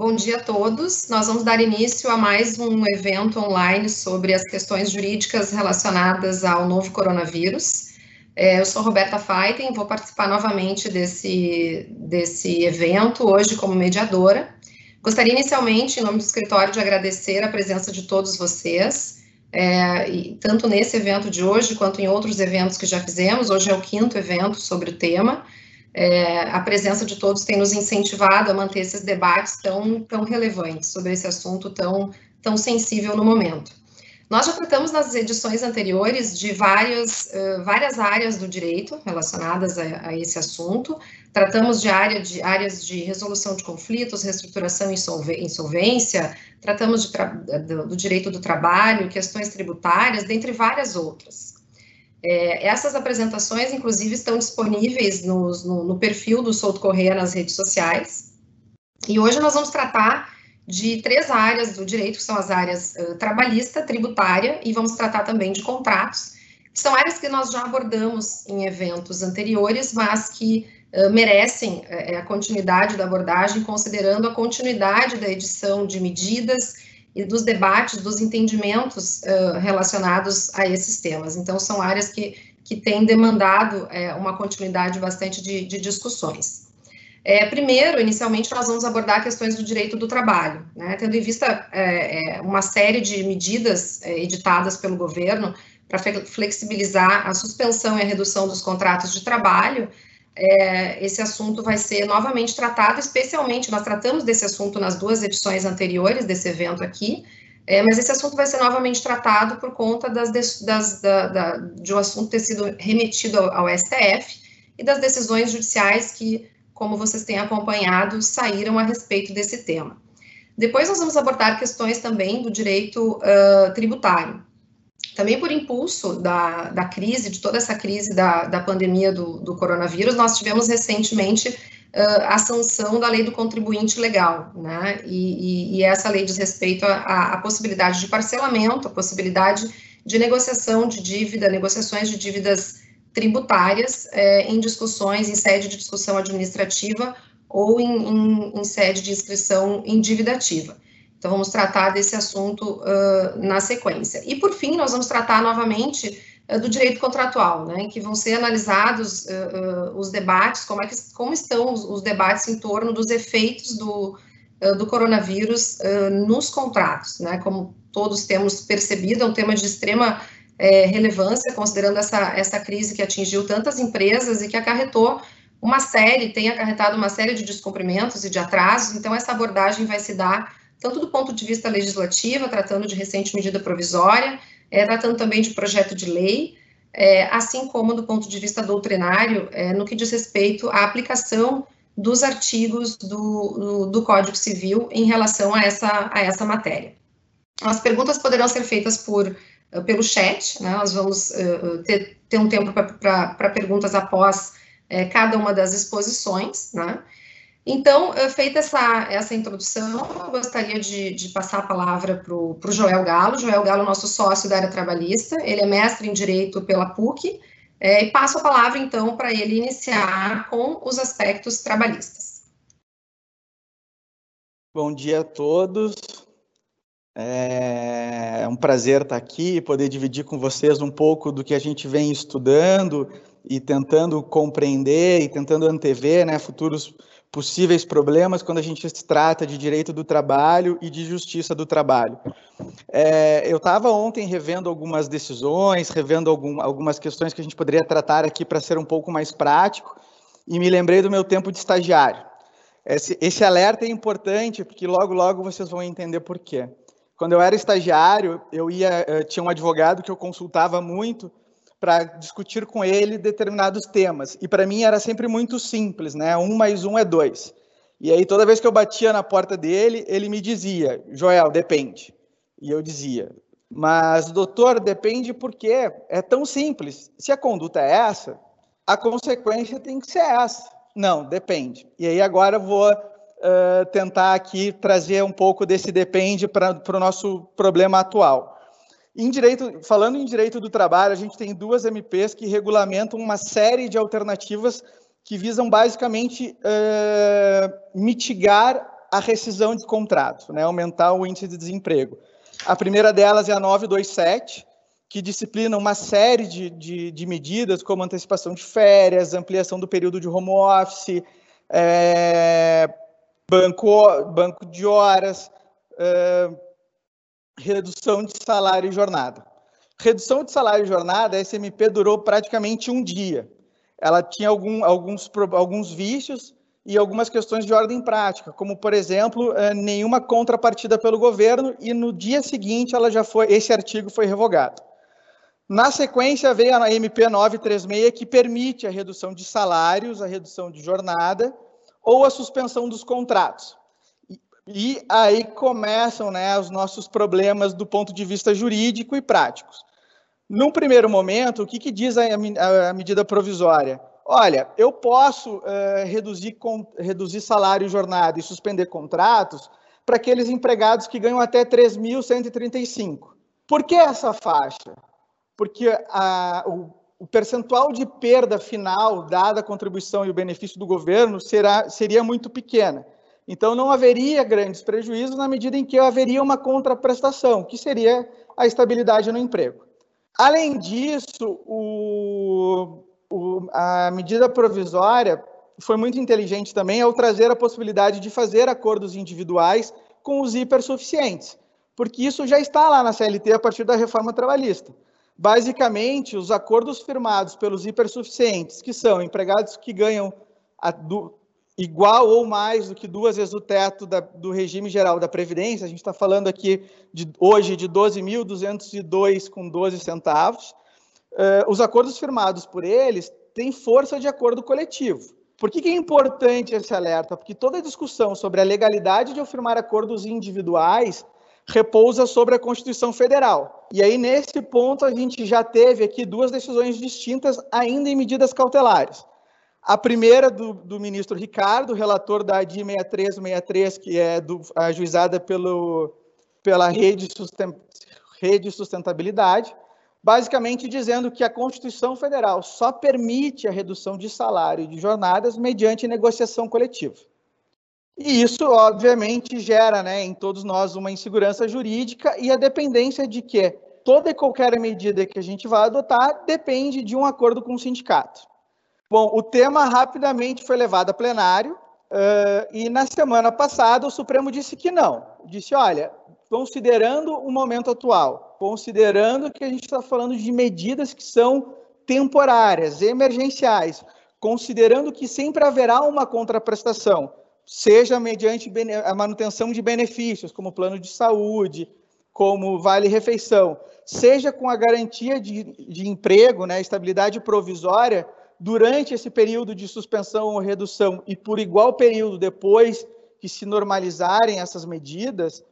Bom dia a todos. Nós vamos dar início a mais um evento online sobre as questões jurídicas relacionadas ao novo coronavírus. É, eu sou Roberta Feiten, vou participar novamente desse, desse evento, hoje como mediadora. Gostaria inicialmente, em nome do escritório, de agradecer a presença de todos vocês, é, e, tanto nesse evento de hoje, quanto em outros eventos que já fizemos. Hoje é o quinto evento sobre o tema. É, a presença de todos tem nos incentivado a manter esses debates tão, tão relevantes sobre esse assunto tão, tão sensível no momento. Nós já tratamos nas edições anteriores de várias, uh, várias áreas do direito relacionadas a, a, esse assunto. Tratamos de, área de áreas de resolução de conflitos, reestruturação e insolvência, tratamos do, do direito do trabalho, questões tributárias, dentre várias outras. É, essas apresentações, inclusive, estão disponíveis no, no, no perfil do Souto Correia nas redes sociais. E hoje nós vamos tratar de três áreas do direito, que são as áreas uh, trabalhista, tributária, e vamos tratar também de contratos, que são áreas que nós já abordamos em eventos anteriores, mas que uh, merecem uh, a continuidade da abordagem, considerando a continuidade da edição de medidas e dos debates, dos entendimentos uh, relacionados a esses temas. Então, são áreas que, que têm demandado é, uma continuidade bastante de, de discussões. É, primeiro, inicialmente, nós vamos abordar questões do direito do trabalho, né, tendo em vista é, é uma série de medidas é, editadas pelo governo para flexibilizar a suspensão e a redução dos contratos de trabalho, é, esse assunto vai ser novamente tratado, especialmente, nós tratamos desse assunto nas duas edições anteriores desse evento aqui, é, mas esse assunto vai ser novamente tratado por conta das, das, da, da, de o um assunto ter sido remetido ao, ao, STF e das decisões judiciais que, como vocês têm acompanhado, saíram a respeito desse tema. Depois nós vamos abordar questões também do direito uh, tributário também por impulso da, da crise, de toda essa crise da, da pandemia do, do coronavírus, nós tivemos recentemente uh, a sanção da lei do contribuinte legal, né? E, e, e essa lei diz respeito à possibilidade de parcelamento, a possibilidade de negociação de dívida, negociações de dívidas tributárias em discussões, em sede de discussão administrativa ou em, em, em sede de inscrição em dívida ativa. Então, vamos tratar desse assunto uh, na sequência. E, por fim, nós vamos tratar novamente uh, do direito contratual, né, em que vão ser analisados uh, os debates, como, é que, como estão os, os, debates em torno dos efeitos do, do coronavírus nos contratos, né, como todos temos percebido, é um tema de extrema é, relevância, considerando essa, essa crise que atingiu tantas empresas e que acarretou uma série, tem acarretado uma série de descumprimentos e de atrasos, então essa abordagem vai se dar tanto do ponto de vista legislativo, tratando de recente medida provisória, é, tratando também de projeto de lei, é, assim como do ponto de vista doutrinário, é, no que diz respeito à aplicação dos artigos do, do, do, Código Civil em relação a essa, a essa matéria. As perguntas poderão ser feitas por, pelo chat, né, nós vamos uh, ter, ter um tempo para perguntas após uh, cada uma das exposições, né, então, eh, feita essa, essa introdução, eu gostaria de, de passar a palavra para o Joel Galo. Joel Galo, nosso sócio da área trabalhista, ele é mestre em Direito pela PUC, é, e passo a palavra, então, para ele iniciar com os aspectos trabalhistas. Bom dia a todos. É um prazer estar aqui e poder dividir com vocês um pouco do que a gente vem estudando e tentando compreender e tentando antever né, futuros possíveis problemas quando a gente se trata de direito do trabalho e de justiça do trabalho. É, eu estava ontem revendo algumas decisões, revendo algum, algumas questões que a gente poderia tratar aqui para ser um pouco mais prático, e me lembrei do meu tempo de estagiário. Esse, esse alerta é importante porque logo, logo vocês vão entender por quê. Quando eu era estagiário, eu ia, eu tinha um advogado que eu consultava muito para discutir com ele determinados temas. E para mim era sempre muito simples, né? Um mais um é dois. E aí toda vez que eu batia na porta dele, ele me dizia, Joel, depende. E eu dizia, mas doutor, depende porque é tão simples. Se a conduta é essa, a consequência tem que ser essa. Não, depende. E aí agora eu vou uh, tentar aqui trazer um pouco desse depende para o nosso problema atual. Em direito, falando em direito do trabalho, a gente tem duas MPs que regulamentam uma série de alternativas que visam basicamente uh, mitigar a rescisão de contrato, né, aumentar o índice de desemprego. A primeira delas é a 927, que disciplina uma série de, de, de medidas, como antecipação de férias, ampliação do período de home office, é, banco, banco de horas, é, redução de salário e jornada. Redução de salário e jornada, a SMP durou praticamente um dia. Ela tinha algum, alguns, alguns vícios e algumas questões de ordem prática, como, por exemplo, é, nenhuma contrapartida pelo governo, e no dia seguinte ela já foi, esse artigo foi revogado. Na sequência, veio a MP 936, que permite a redução de salários, a redução de jornada ou a suspensão dos contratos. E aí começam né, os nossos problemas do ponto de vista jurídico e práticos. Num primeiro momento, o que, que diz a, a, medida provisória? Olha, eu posso uh, reduzir, com, reduzir salário e jornada e suspender contratos para aqueles empregados que ganham até 3.135. Por que essa faixa? Porque a, o, o percentual de perda final, dada a contribuição e o benefício do governo, será, seria muito pequena. Então, não haveria grandes prejuízos na medida em que haveria uma contraprestação, que seria a estabilidade no emprego. Além disso, o, o, a medida provisória foi muito inteligente também ao trazer a possibilidade de fazer acordos individuais com os hipersuficientes, porque isso já está lá na CLT a partir da reforma trabalhista. Basicamente, os acordos firmados pelos hipersuficientes, que são empregados que ganham igual ou mais do que duas vezes o teto da, do regime geral da Previdência, a gente está falando aqui de, hoje de 12.202 com 12 centavos, uh, os acordos firmados por eles têm força de acordo coletivo. Por que, que é importante esse alerta? Porque toda discussão sobre a legalidade de eu firmar acordos individuais repousa sobre a Constituição Federal. E aí, nesse ponto, a gente já teve aqui duas decisões distintas, ainda em medidas cautelares. A primeira do, do ministro Ricardo, relator da ADI 6363, que é do, ajuizada pelo, pela rede, susten, rede Sustentabilidade, basicamente dizendo que a Constituição Federal só permite a redução de salário e de jornadas mediante negociação coletiva. E isso, obviamente, gera né, em todos nós uma insegurança jurídica e a dependência de que toda e qualquer medida que a gente vai adotar depende de um acordo com o sindicato. Bom, o tema rapidamente foi levado a plenário uh, e na semana passada o Supremo disse que não. Disse, olha, considerando o momento atual, considerando que a gente está falando de medidas que são temporárias, emergenciais, considerando que sempre haverá uma contraprestação, seja mediante a manutenção de benefícios, como plano de saúde, como vale-refeição, seja com a garantia de, de emprego, né, estabilidade provisória, durante esse período de suspensão ou redução e por igual período depois que se normalizarem essas medidas,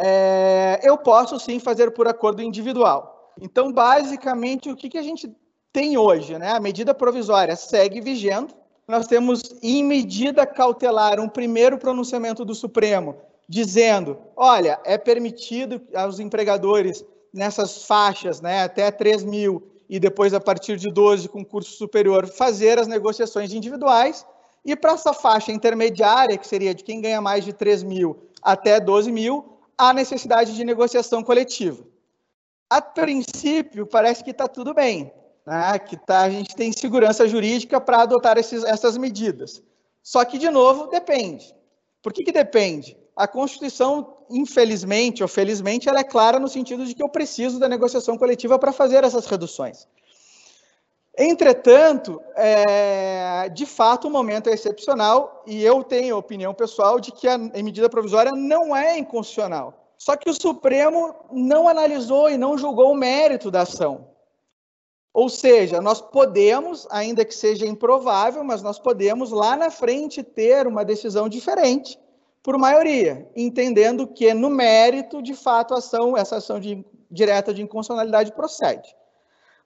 é, eu posso sim fazer por acordo individual. Então, basicamente, o que, que a gente tem hoje? Né? A medida provisória segue vigendo. Nós temos, em medida cautelar, um primeiro pronunciamento do Supremo dizendo: olha, é permitido aos empregadores nessas faixas, né, até 3 mil, e depois, a partir de 12, com curso superior, fazer as negociações individuais. E para essa faixa intermediária, que seria de quem ganha mais de 3 mil até 12 mil, há necessidade de negociação coletiva. A princípio, parece que está tudo bem, né? que tá, a gente tem segurança jurídica para adotar esses, essas medidas. Só que, de novo, depende. Por que, que depende? A Constituição, infelizmente ou felizmente, ela é clara no sentido de que eu preciso da negociação coletiva para fazer essas reduções. Entretanto, é, de fato, o momento é excepcional e eu tenho opinião pessoal de que a medida provisória não é inconstitucional. Só que o Supremo não analisou e não julgou o mérito da ação. Ou seja, nós podemos, ainda que seja improvável, mas nós podemos lá na frente ter uma decisão diferente por maioria, entendendo que no mérito, de fato, a ação, essa ação de, direta de inconstitucionalidade procede.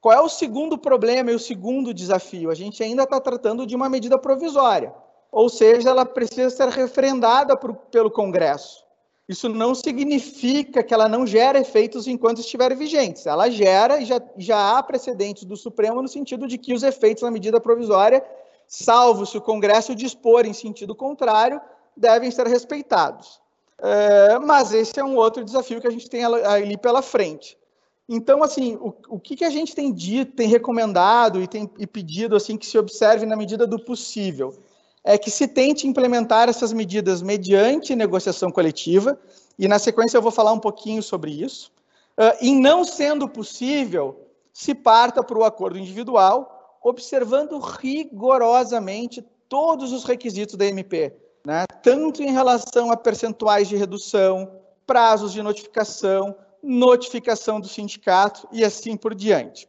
Qual é o segundo problema e o segundo desafio? A gente ainda está tratando de uma medida provisória, ou seja, ela precisa ser referendada por, pelo Congresso. Isso não significa que ela não gera efeitos enquanto estiver vigente. Ela gera e já, já há precedentes do Supremo no sentido de que os efeitos da medida provisória, salvo se o Congresso dispor em sentido contrário, devem ser respeitados. É, mas esse é um outro desafio que a gente tem ali pela frente. Então, assim, o, o que, que a gente tem dito, tem recomendado e tem e pedido assim que se observe na medida do possível é que se tente implementar essas medidas mediante negociação coletiva, e na sequência eu vou falar um pouquinho sobre isso. Uh, e não sendo possível, se parta para o acordo individual, observando rigorosamente todos os requisitos da MP, né? tanto em relação a percentuais de redução, prazos de notificação, notificação do sindicato e assim por diante.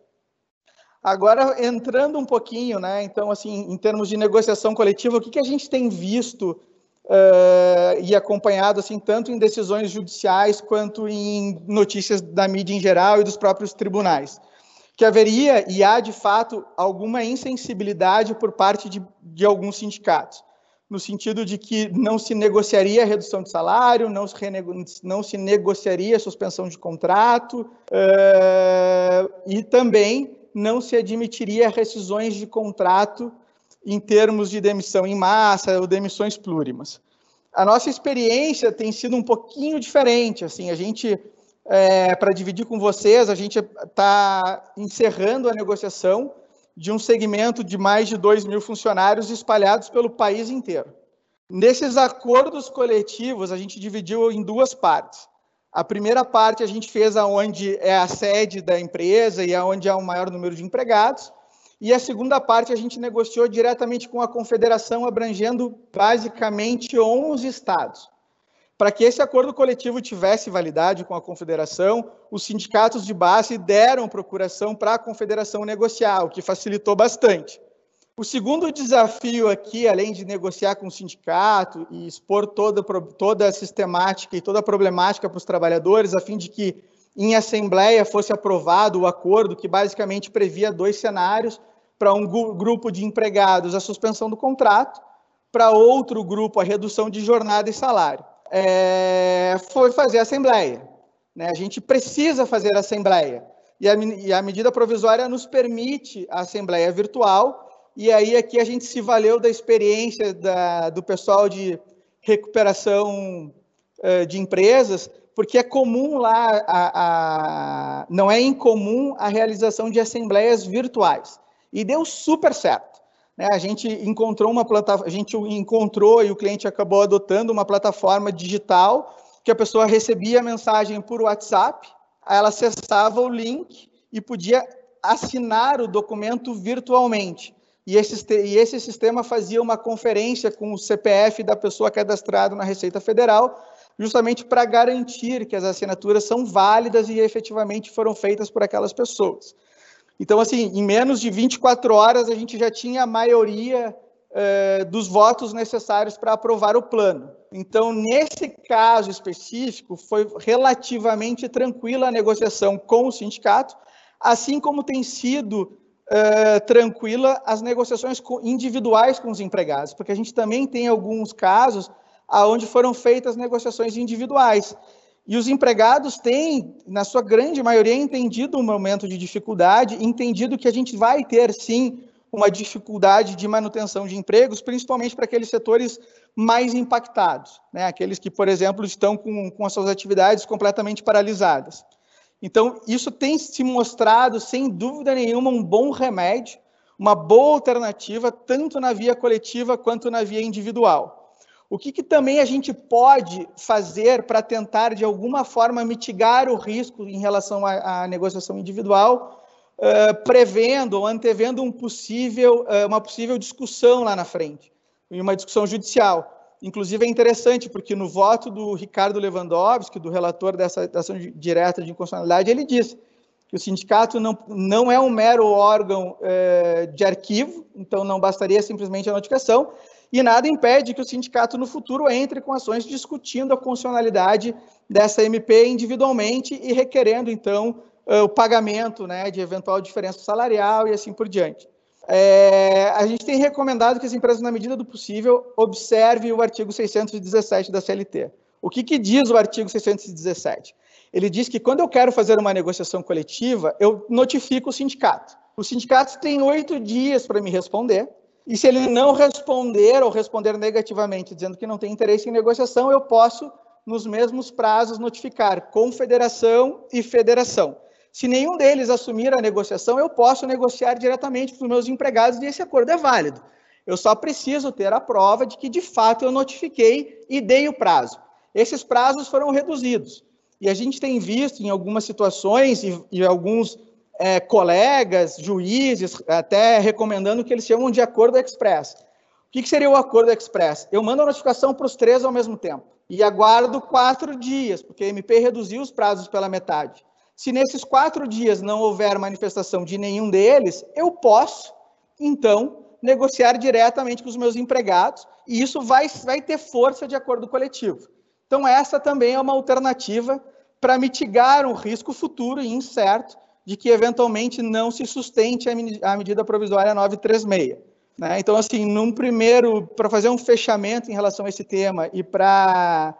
Agora, entrando um pouquinho, né, então, assim, em termos de negociação coletiva, o que, que a gente tem visto uh, e acompanhado, assim, tanto em decisões judiciais quanto em notícias da mídia em geral e dos próprios tribunais? Que haveria e há, de fato, alguma insensibilidade por parte de, de alguns sindicatos no sentido de que não se negociaria a redução de salário, não se, não se negociaria a suspensão de contrato, uh, e também não se admitiria rescisões de contrato em termos de demissão em massa ou demissões plurimas. A nossa experiência tem sido um pouquinho diferente, assim, a gente, é, para dividir com vocês, a gente está encerrando a negociação de um segmento de mais de 2 mil funcionários espalhados pelo país inteiro. Nesses acordos coletivos, a gente dividiu em duas partes. A primeira parte a gente fez aonde é a sede da empresa e aonde há o maior número de empregados. E a segunda parte a gente negociou diretamente com a confederação, abrangendo basicamente 11 estados. Para que esse acordo coletivo tivesse validade com a confederação, os sindicatos de base deram procuração para a confederação negociar, o que facilitou bastante. O segundo desafio aqui, além de negociar com o sindicato e expor toda, toda a sistemática e toda a problemática para os trabalhadores, a fim de que em assembleia fosse aprovado o acordo, que basicamente previa dois cenários: para um grupo de empregados, a suspensão do contrato, para outro grupo, a redução de jornada e salário é, foi fazer assembleia. Né? A gente precisa fazer assembleia. E a, e a medida provisória nos permite a assembleia virtual, e aí aqui a gente se valeu da experiência da, do pessoal de recuperação uh, de empresas, porque é comum lá, a, a, não é incomum a realização de assembleias virtuais. E deu super certo. Né? A gente encontrou uma plataforma, a gente encontrou e o cliente acabou adotando uma plataforma digital que a pessoa recebia a mensagem por WhatsApp, ela acessava o link e podia assinar o documento virtualmente. E esse, e esse sistema fazia uma conferência com o CPF da pessoa cadastrada na Receita Federal, justamente para garantir que as assinaturas são válidas e efetivamente foram feitas por aquelas pessoas. Então, assim, em menos de 24 horas, a gente já tinha a maioria eh, dos votos necessários para aprovar o plano. Então, nesse caso específico, foi relativamente tranquila a negociação com o sindicato, assim como tem sido eh, tranquila as negociações individuais com os empregados, porque a gente também tem alguns casos onde foram feitas negociações individuais. E os empregados têm, na sua grande maioria, entendido o momento de dificuldade, entendido que a gente vai ter, sim, uma dificuldade de manutenção de empregos, principalmente para aqueles setores mais impactados, né? aqueles que, por exemplo, estão com, com as suas atividades completamente paralisadas. Então, isso tem se mostrado, sem dúvida nenhuma, um bom remédio, uma boa alternativa, tanto na via coletiva quanto na via individual. O que, que também a gente pode fazer para tentar, de alguma forma, mitigar o risco em relação à, à negociação individual, uh, prevendo ou antevendo um possível, uh, uma possível discussão lá na frente, uma discussão judicial. Inclusive, é interessante, porque no voto do Ricardo Lewandowski, do relator dessa ação direta de inconstitucionalidade, ele diz que o sindicato não, não é um mero órgão de arquivo, então não bastaria simplesmente a notificação, e nada impede que o sindicato no futuro entre com ações discutindo a funcionalidade dessa MP individualmente e requerendo, então, eh, o pagamento né, de eventual diferença salarial e assim por diante. É, a gente tem recomendado que as empresas, na medida do possível, observem o artigo 617 da CLT. O que, que diz o artigo 617? Ele diz que quando eu quero fazer uma negociação coletiva, eu notifico o sindicato. O sindicato tem oito dias para me responder, E se ele não responder ou responder negativamente, dizendo que não tem interesse em negociação, eu posso, nos mesmos prazos, notificar confederação e federação. Se nenhum deles assumir a negociação, eu posso negociar diretamente com os meus empregados e esse acordo é válido. Eu só preciso ter a prova de que, de fato, eu notifiquei e dei o prazo. Esses prazos foram reduzidos. E a gente tem visto em algumas situações e, e alguns é, colegas, juízes, até recomendando que eles chamam de acordo express. O que, que seria o acordo express? Eu mando a notificação para os três ao mesmo tempo e aguardo quatro dias, porque a MP reduziu os prazos pela metade. Se nesses quatro dias não houver manifestação de nenhum deles, eu posso, então, negociar diretamente com os meus empregados e isso vai, vai ter força de acordo coletivo. Então, essa também é uma alternativa para mitigar um risco futuro e incerto de que eventualmente não se sustente a medida provisória 936. Né? Então, assim, num primeiro, para fazer um fechamento em relação a esse tema e para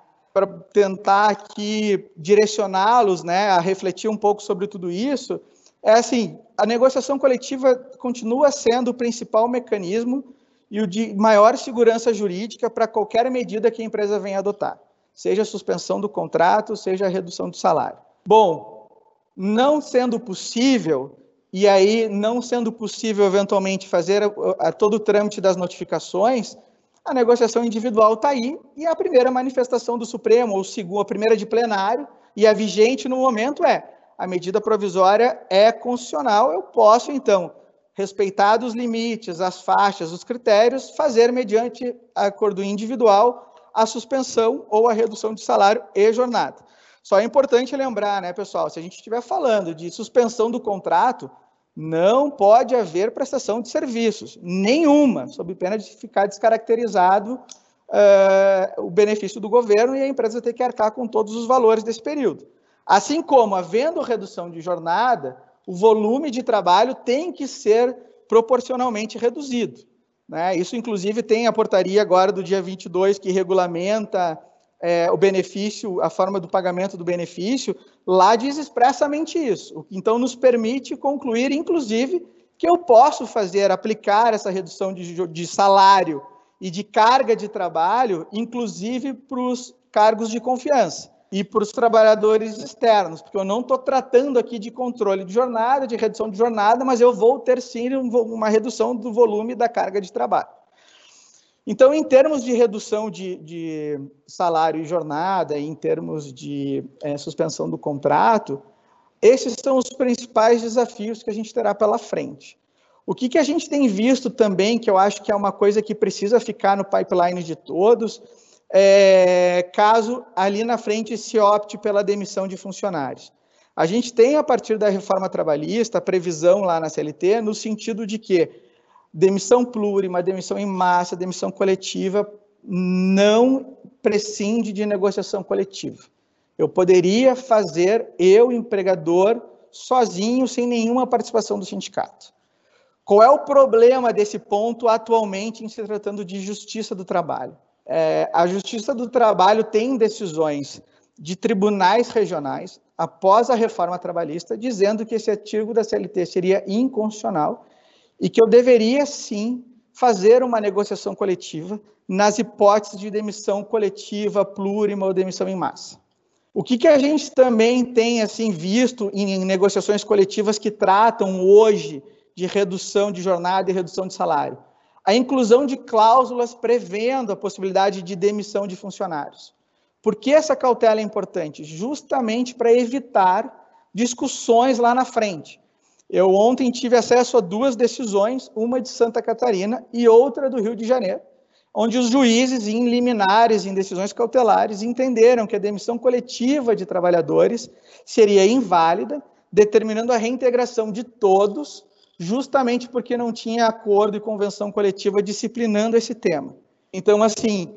tentar aqui direcioná-los né, a refletir um pouco sobre tudo isso, é assim, a negociação coletiva continua sendo o principal mecanismo e o de maior segurança jurídica para qualquer medida que a empresa venha adotar, seja a suspensão do contrato, seja a redução do salário. Bom, não sendo possível, e aí não sendo possível eventualmente fazer a, a, todo o trâmite das notificações, a negociação individual está aí e a primeira manifestação do Supremo, ou segundo, a primeira de plenário, e a vigente no momento é a medida provisória é constitucional, eu posso, então, respeitados os limites, as faixas, os critérios, fazer, mediante acordo individual, a suspensão ou a redução de salário e jornada. Só é importante lembrar, né, pessoal, se a gente estiver falando de suspensão do contrato, não pode haver prestação de serviços, nenhuma, sob pena de ficar descaracterizado uh, o benefício do governo e a empresa ter que arcar com todos os valores desse período. Assim como, havendo redução de jornada, o volume de trabalho tem que ser proporcionalmente reduzido. Né? Isso, inclusive, tem a portaria agora do dia 22 que regulamenta é, o benefício, a forma do pagamento do benefício, lá diz expressamente isso. Então, nos permite concluir, inclusive, que eu posso fazer, aplicar essa redução de, de salário e de carga de trabalho, inclusive para os cargos de confiança e para os trabalhadores externos, porque eu não estou tratando aqui de controle de jornada, de redução de jornada, mas eu vou ter sim uma redução do volume da carga de trabalho. Então, em termos de redução de, de salário e jornada, em termos de é, suspensão do contrato, esses são os principais desafios que a gente terá pela frente. O que, que a gente tem visto também, que eu acho que é uma coisa que precisa ficar no pipeline de todos, é, caso ali na frente se opte pela demissão de funcionários. A gente tem, a partir da reforma trabalhista, a previsão lá na CLT, no sentido de que demissão plurima, demissão em massa, demissão coletiva, não prescinde de negociação coletiva. Eu poderia fazer, eu, empregador, sozinho, sem nenhuma participação do sindicato. Qual é o problema desse ponto atualmente em se tratando de justiça do trabalho? É, a justiça do trabalho tem decisões de tribunais regionais, após a reforma trabalhista, dizendo que esse artigo da CLT seria inconstitucional e que eu deveria sim fazer uma negociação coletiva nas hipóteses de demissão coletiva, plurima ou demissão em massa. O que, que a gente também tem assim visto em negociações coletivas que tratam hoje de redução de jornada e redução de salário? A inclusão de cláusulas prevendo a possibilidade de demissão de funcionários. Por que essa cautela é importante? Justamente para evitar discussões lá na frente. Eu ontem tive acesso a duas decisões, uma de Santa Catarina e outra do Rio de Janeiro, onde os juízes, em liminares, em decisões cautelares, entenderam que a demissão coletiva de trabalhadores seria inválida, determinando a reintegração de todos, justamente porque não tinha acordo e convenção coletiva disciplinando esse tema. Então, assim,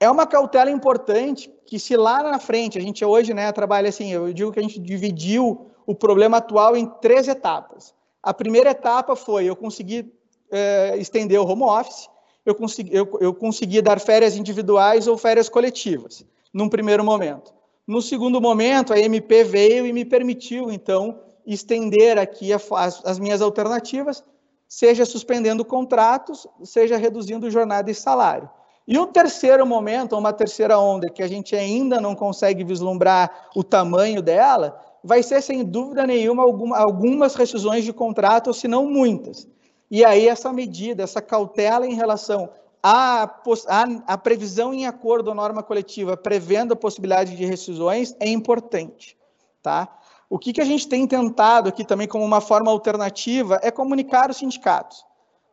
é uma cautela importante que se lá na frente, a gente hoje né, trabalha assim, eu digo que a gente dividiu o problema atual em três etapas. A primeira etapa foi eu conseguir é, estender o home office, eu consegui, eu, eu consegui dar férias individuais ou férias coletivas, num primeiro momento. No segundo momento, a MP veio e me permitiu, então, estender aqui a, as, as minhas alternativas, seja suspendendo contratos, seja reduzindo jornada e salário. E um terceiro momento, uma terceira onda, que a gente ainda não consegue vislumbrar o tamanho dela, vai ser, sem dúvida nenhuma, algumas rescisões de contrato, se não muitas. E aí, essa medida, essa cautela em relação à, à, à previsão em acordo à norma coletiva, prevendo a possibilidade de rescisões, é importante. Tá? O que, que a gente tem tentado aqui também como uma forma alternativa é comunicar os sindicatos.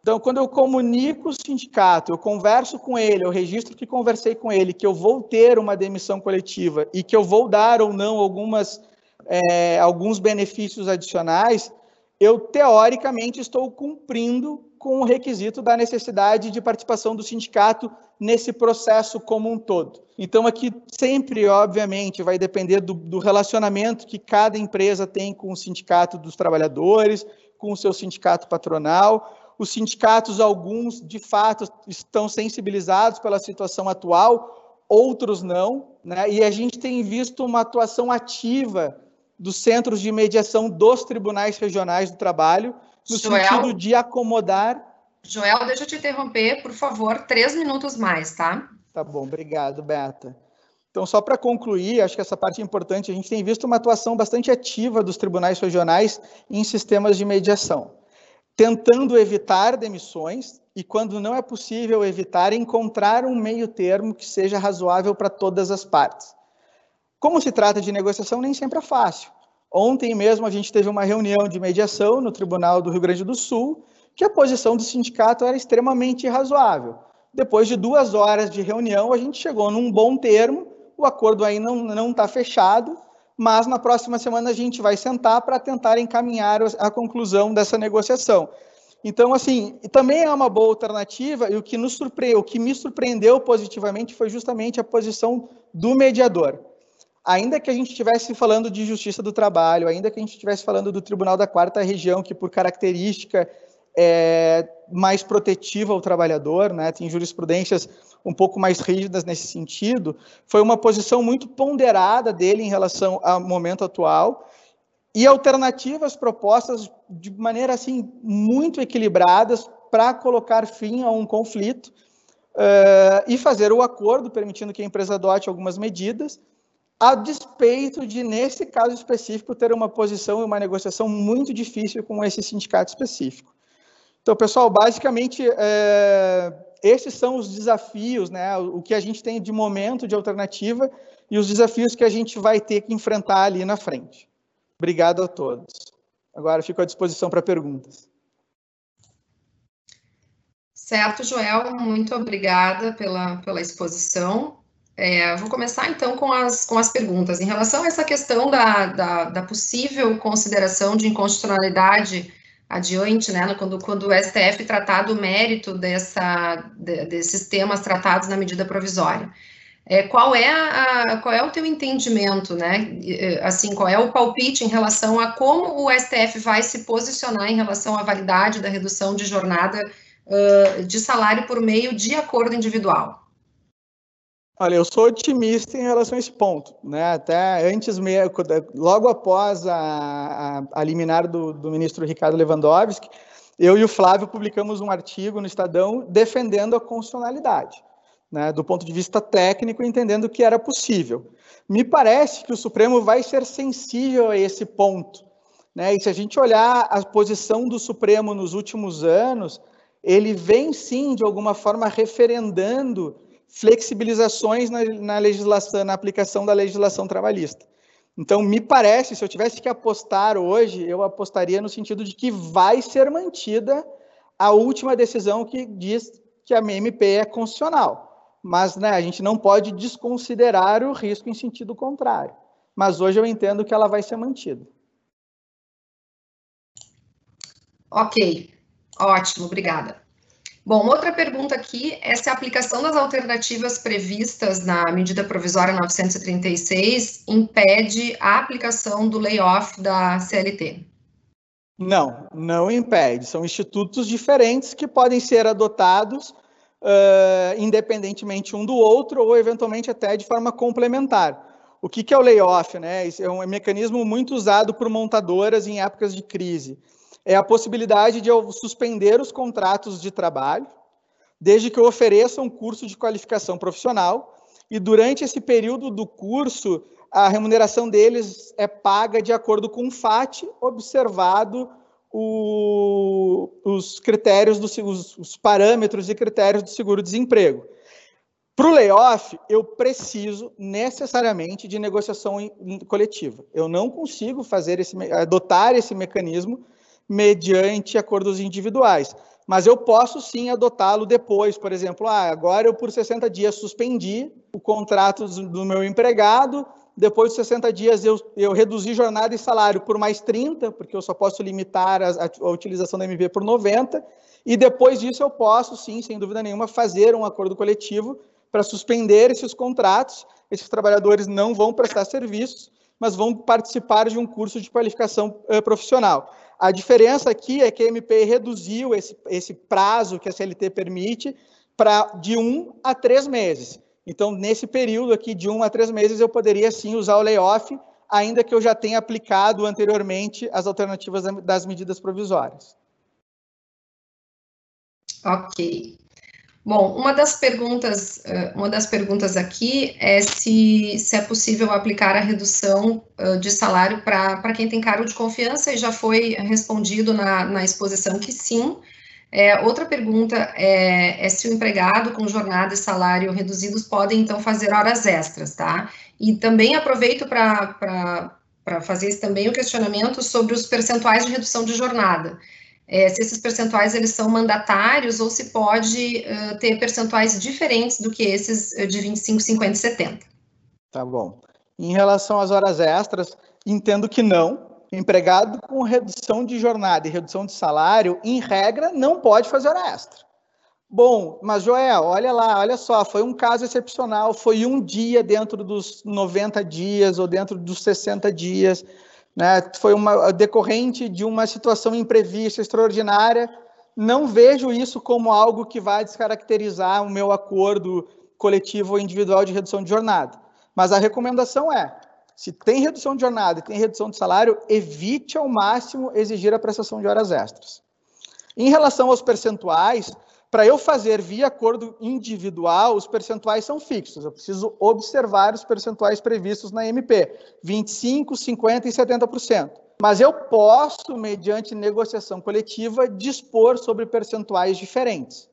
Então, quando eu comunico o sindicato, eu converso com ele, eu registro que conversei com ele, que eu vou ter uma demissão coletiva e que eu vou dar ou não algumas, é, alguns benefícios adicionais, eu teoricamente estou cumprindo com o requisito da necessidade de participação do sindicato nesse processo como um todo. Então, aqui sempre, obviamente, vai depender do, do relacionamento que cada empresa tem com o sindicato dos trabalhadores, com o seu sindicato patronal. Os sindicatos, alguns, de fato, estão sensibilizados pela situação atual, outros não, né? e a gente tem visto uma atuação ativa dos centros de mediação dos tribunais regionais do trabalho, no Joel, sentido de acomodar. Joel, deixa eu te interromper, por favor, três minutos mais, tá? Tá bom, obrigado, Beta. Então, só para concluir, acho que essa parte é importante, a gente tem visto uma atuação bastante ativa dos tribunais regionais em sistemas de mediação, tentando evitar demissões e, quando não é possível evitar, encontrar um meio termo que seja razoável para todas as partes. Como se trata de negociação, nem sempre é fácil. Ontem mesmo a gente teve uma reunião de mediação no Tribunal do Rio Grande do Sul, que a posição do sindicato era extremamente razoável. Depois de duas horas de reunião, a gente chegou num bom termo, o acordo aí não está fechado, mas na próxima semana a gente vai sentar para tentar encaminhar a conclusão dessa negociação. Então, assim, também é uma boa alternativa, e o que, nos surpre... o que me surpreendeu positivamente foi justamente a posição do mediador ainda que a gente estivesse falando de justiça do trabalho, ainda que a gente estivesse falando do Tribunal da Quarta Região, que por característica é mais protetiva ao trabalhador, né, tem jurisprudências um pouco mais rígidas nesse sentido, foi uma posição muito ponderada dele em relação ao momento atual. E alternativas propostas de maneira assim muito equilibradas para colocar fim a um conflito uh, e fazer o acordo, permitindo que a empresa adote algumas medidas, a despeito de, nesse caso específico, ter uma posição e uma negociação muito difícil com esse sindicato específico. Então, pessoal, basicamente, é, esses são os desafios, né, o que a gente tem de momento de alternativa e os desafios que a gente vai ter que enfrentar ali na frente. Obrigado a todos. Agora fico à disposição para perguntas. Certo, Joel, muito obrigada pela, pela exposição. É, vou começar então com as, com as perguntas. Em relação a essa questão da, da, da possível consideração de inconstitucionalidade adiante, né, quando, quando o STF tratar do mérito dessa, de, desses temas tratados na medida provisória. É, qual, é a, qual é o teu entendimento, né? Assim, qual é o palpite em relação a como o STF vai se posicionar em relação à validade da redução de jornada uh, de salário por meio de acordo individual? Olha, eu sou otimista em relação a esse ponto, né? Até antes mesmo, logo após a, a, a liminar do, do, ministro Ricardo Lewandowski, eu e o Flávio publicamos um artigo no Estadão defendendo a constitucionalidade, né? Do ponto de vista técnico, entendendo que era possível. Me parece que o Supremo vai ser sensível a esse ponto, né? E se a gente olhar a posição do Supremo nos últimos anos, ele vem sim de alguma forma referendando flexibilizações na, na legislação, na aplicação da legislação trabalhista. Então, me parece, se eu tivesse que apostar hoje, eu apostaria no sentido de que vai ser mantida a última decisão que diz que a MMP é constitucional. Mas né, a gente não pode desconsiderar o risco em sentido contrário. Mas hoje eu entendo que ela vai ser mantida. Ok, ótimo, obrigada. Bom, outra pergunta aqui é se a aplicação das alternativas previstas na medida provisória 936 impede a aplicação do layoff da CLT. Não, não impede. São institutos diferentes que podem ser adotados uh, independentemente um do outro ou eventualmente até de forma complementar. O que, que é o layoff? Né? É um mecanismo muito usado por montadoras em épocas de crise é a possibilidade de eu suspender os contratos de trabalho, desde que eu ofereça um curso de qualificação profissional, e durante esse período do curso, a remuneração deles é paga de acordo com o FAT, observado o, os critérios, do, os, os parâmetros e critérios do seguro-desemprego. Para o layoff, eu preciso necessariamente de negociação coletiva. Eu não consigo fazer esse, adotar esse mecanismo mediante acordos individuais. Mas eu posso sim adotá-lo depois, por exemplo, ah, agora eu por 60 dias suspendi o contrato do meu empregado, depois de 60 dias eu, eu reduzi jornada e salário por mais 30, porque eu só posso limitar a, a, utilização da MP por 90, e depois disso eu posso sim, sem dúvida nenhuma, fazer um acordo coletivo para suspender esses contratos. Esses trabalhadores não vão prestar serviços, mas vão participar de um curso de qualificação uh, profissional. A diferença aqui é que a MP reduziu esse, esse prazo que a CLT permite para de um a três meses. Então, nesse período aqui de um a três meses, eu poderia sim usar o layoff, ainda que eu já tenha aplicado anteriormente as alternativas das medidas provisórias. Ok. Bom, uma das perguntas, eh, uma das perguntas aqui é se, se é possível aplicar a redução eh, de salário para quem tem cargo de confiança, e já foi respondido na, na exposição que sim. É, outra pergunta é, é, se o empregado com jornada e salário reduzidos podem, então, fazer horas extras, tá? E também aproveito para fazer também o questionamento sobre os percentuais de redução de jornada é, se esses percentuais eles são mandatários ou se pode uh, ter percentuais diferentes do que esses de 25, 50 e 70. Tá bom. Em relação às horas extras, entendo que não. Empregado com redução de jornada e redução de salário, em regra, não pode fazer hora extra. Bom, mas Joel, olha lá, olha só, foi um caso excepcional, foi um dia dentro dos 90 dias ou dentro dos 60 dias né? Foi uma decorrente de uma situação imprevista, extraordinária. Não vejo isso como algo que vai descaracterizar o meu acordo coletivo ou individual de redução de jornada. Mas a recomendação é: se tem redução de jornada e tem redução de salário, evite ao máximo exigir a prestação de horas extras. Em relação aos percentuais, para eu fazer via acordo individual, os percentuais são fixos. Eu preciso observar os percentuais previstos na MP: 25, 50 e 70%. Mas eu posso, mediante negociação coletiva, dispor sobre percentuais diferentes.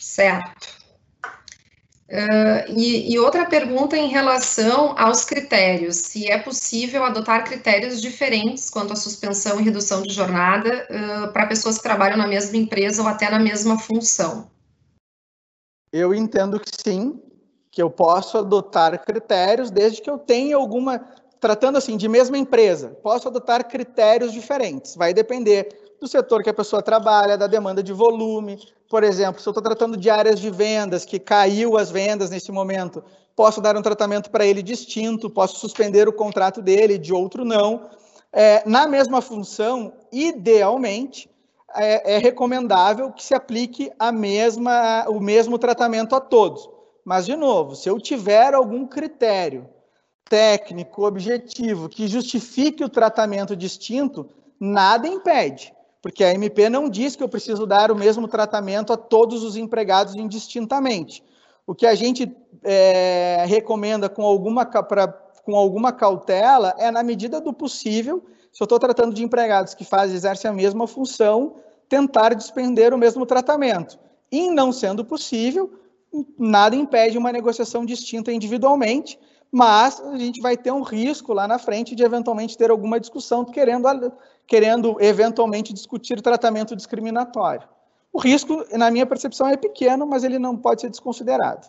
Certo. Uh, e, e, outra pergunta em relação aos critérios, se é possível adotar critérios diferentes quanto à suspensão e redução de jornada uh, para pessoas que trabalham na mesma empresa ou até na mesma função. Eu entendo que sim, que eu posso adotar critérios desde que eu tenha alguma, tratando assim de mesma empresa, posso adotar critérios diferentes. Vai depender do setor que a pessoa trabalha, da demanda de volume. Por exemplo, se eu estou tratando de áreas de vendas, que caiu as vendas nesse momento, posso dar um tratamento para ele distinto, posso suspender o contrato dele, de outro não. É, na mesma função, idealmente, é, é, recomendável que se aplique a mesma, o mesmo tratamento a todos. Mas, de novo, se eu tiver algum critério técnico, objetivo, que justifique o tratamento distinto, nada impede porque a MP não diz que eu preciso dar o mesmo tratamento a todos os empregados indistintamente. O que a gente é, recomenda com alguma, pra, com alguma cautela é, na medida do possível, se eu estou tratando de empregados que fazem, exercem a mesma função, tentar despender o mesmo tratamento. E, não sendo possível, nada impede uma negociação distinta individualmente, mas a gente vai ter um risco lá na frente de eventualmente ter alguma discussão querendo, querendo eventualmente discutir tratamento discriminatório. O risco, na minha percepção, é pequeno, mas ele não pode ser desconsiderado.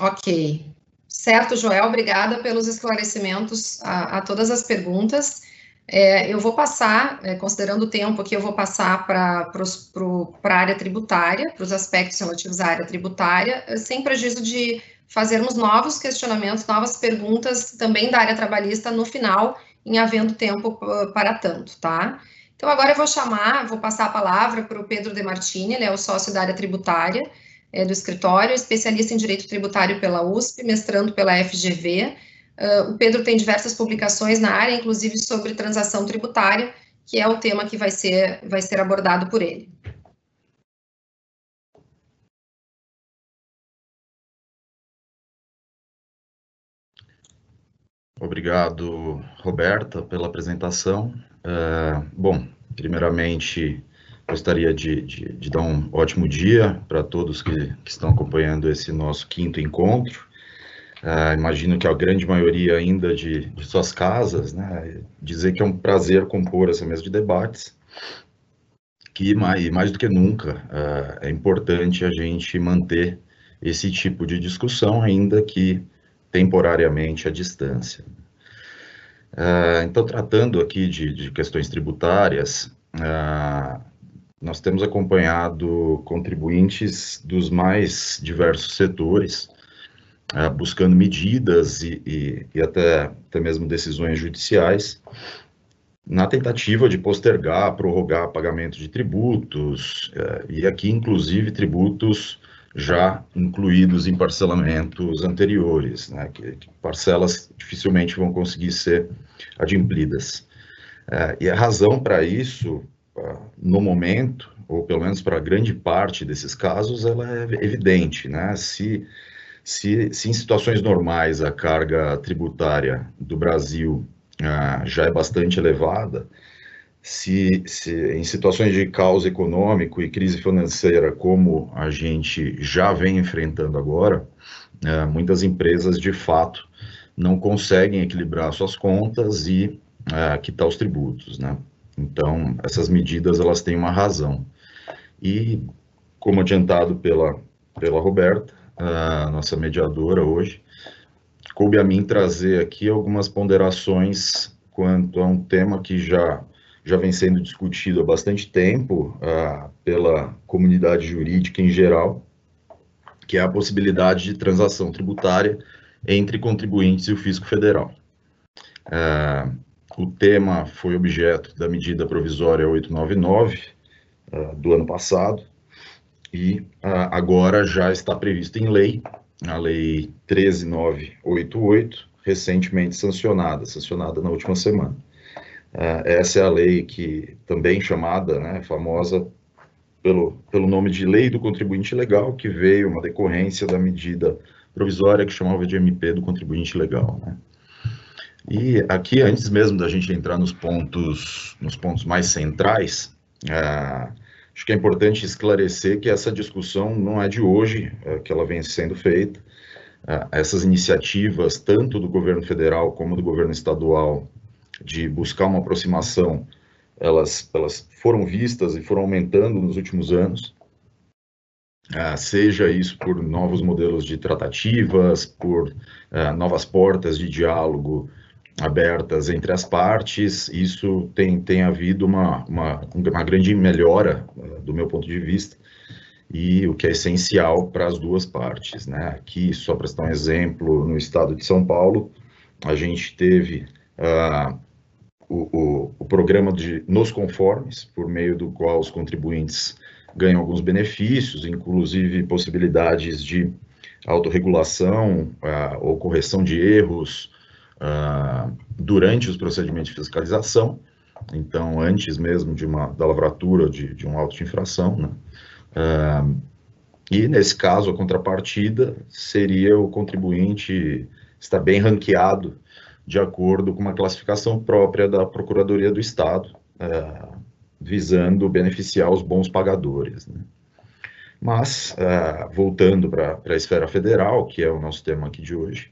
Ok. Certo, Joel, obrigada pelos esclarecimentos a, a todas as perguntas. É, eu vou passar, é, considerando o tempo aqui, eu vou passar para a área tributária, para os aspectos relativos à área tributária, sem prejuízo de fazermos novos questionamentos, novas perguntas também da área trabalhista no final, em havendo tempo para tanto, tá? Então, agora eu vou chamar, vou passar a palavra para o Pedro De Martini, ele é o sócio da área tributária é, do escritório, especialista em direito tributário pela USP, mestrando pela FGV, Uh, o Pedro tem diversas publicações na área, inclusive sobre transação tributária, que é o tema que vai ser, vai ser abordado por ele. Obrigado, Roberta, pela apresentação. É, bom, primeiramente, gostaria de, de, de, dar um ótimo dia para todos que, que, estão acompanhando esse nosso quinto encontro. É, imagino que a grande maioria ainda de, de, suas casas, né, dizer que é um prazer compor essa mesa de debates, que mais, mais do que nunca é, é importante a gente manter esse tipo de discussão, ainda que temporariamente à distância. Uh, então, tratando aqui de, de questões tributárias, uh, nós temos acompanhado contribuintes dos mais diversos setores, uh, buscando medidas e, e, e, até, até mesmo decisões judiciais, na tentativa de postergar, prorrogar pagamento de tributos, e aqui, inclusive, tributos já incluídos em parcelamentos anteriores, né, que, que parcelas dificilmente vão conseguir ser adimplidas. É, e a razão para isso, no momento, ou pelo menos para grande parte desses casos, ela é evidente. Né? Se, se, se em situações normais a carga tributária do Brasil ah, já é bastante elevada, se, se, em situações de caos econômico e crise financeira, como a gente já vem enfrentando agora, é, muitas empresas de fato não conseguem equilibrar suas contas e é, quitar os tributos, né? Então, essas medidas elas têm uma razão. E, como adiantado pela, pela Roberta, nossa mediadora hoje, coube a mim trazer aqui algumas ponderações quanto a um tema que já já vem sendo discutido há bastante tempo uh, pela comunidade jurídica em geral, que é a possibilidade de transação tributária entre contribuintes e o fisco federal. Uh, o tema foi objeto da medida provisória 899 uh, ah, do ano passado e agora já está previsto em lei, a lei 13988, recentemente sancionada, sancionada na última semana. Uh, essa é a lei que também chamada, né, famosa pelo, pelo nome de Lei do Contribuinte Legal, que veio uma decorrência da medida provisória que chamava de MP do Contribuinte Legal. Né? E aqui, antes mesmo da gente entrar nos pontos, nos pontos mais centrais, uh, acho que é importante esclarecer que essa discussão não é de hoje que ela vem sendo feita. Essas iniciativas, tanto do governo federal como do governo estadual, de buscar uma aproximação, elas, elas foram vistas e foram aumentando nos últimos anos, ah, seja isso por novos modelos de tratativas, por ah, novas portas de diálogo abertas entre as partes, isso tem, tem havido uma, uma, uma grande melhora, ah, do meu ponto de vista, e o que é essencial para as duas partes. Né? Aqui, só para citar um exemplo, no estado de São Paulo, a gente teve uh, o, o, o programa de Nos Conformes, por meio do qual os contribuintes ganham alguns benefícios, inclusive possibilidades de autorregulação uh, ou correção de erros uh, durante os procedimentos de fiscalização, então antes mesmo de uma, da lavratura de, de um auto de infração, né? Uh, e nesse caso a contrapartida seria o contribuinte estar bem ranqueado de acordo com uma classificação própria da Procuradoria do Estado, é, visando beneficiar os bons pagadores. Né? Mas, é, voltando para a esfera federal, que é o nosso tema aqui de hoje,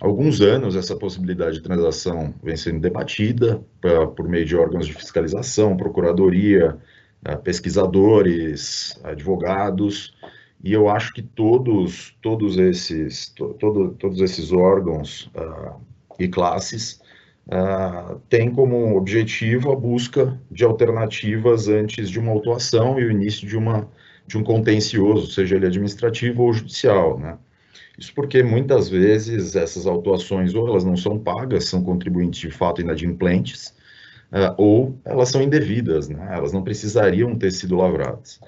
há alguns anos essa possibilidade de transação vem sendo debatida pra, por meio de órgãos de fiscalização, procuradoria, é, pesquisadores, advogados, e eu acho que todos, todos esses, to, todo, todos esses órgãos uh, e classes uh, tem como objetivo a busca de alternativas antes de uma autuação e o início de, uma, de um contencioso, seja ele administrativo ou judicial, né? Isso porque muitas vezes essas autuações ou elas não são pagas, são contribuintes de fato inadimplentes, uh, ou elas são indevidas, né? elas não precisariam ter sido lavradas.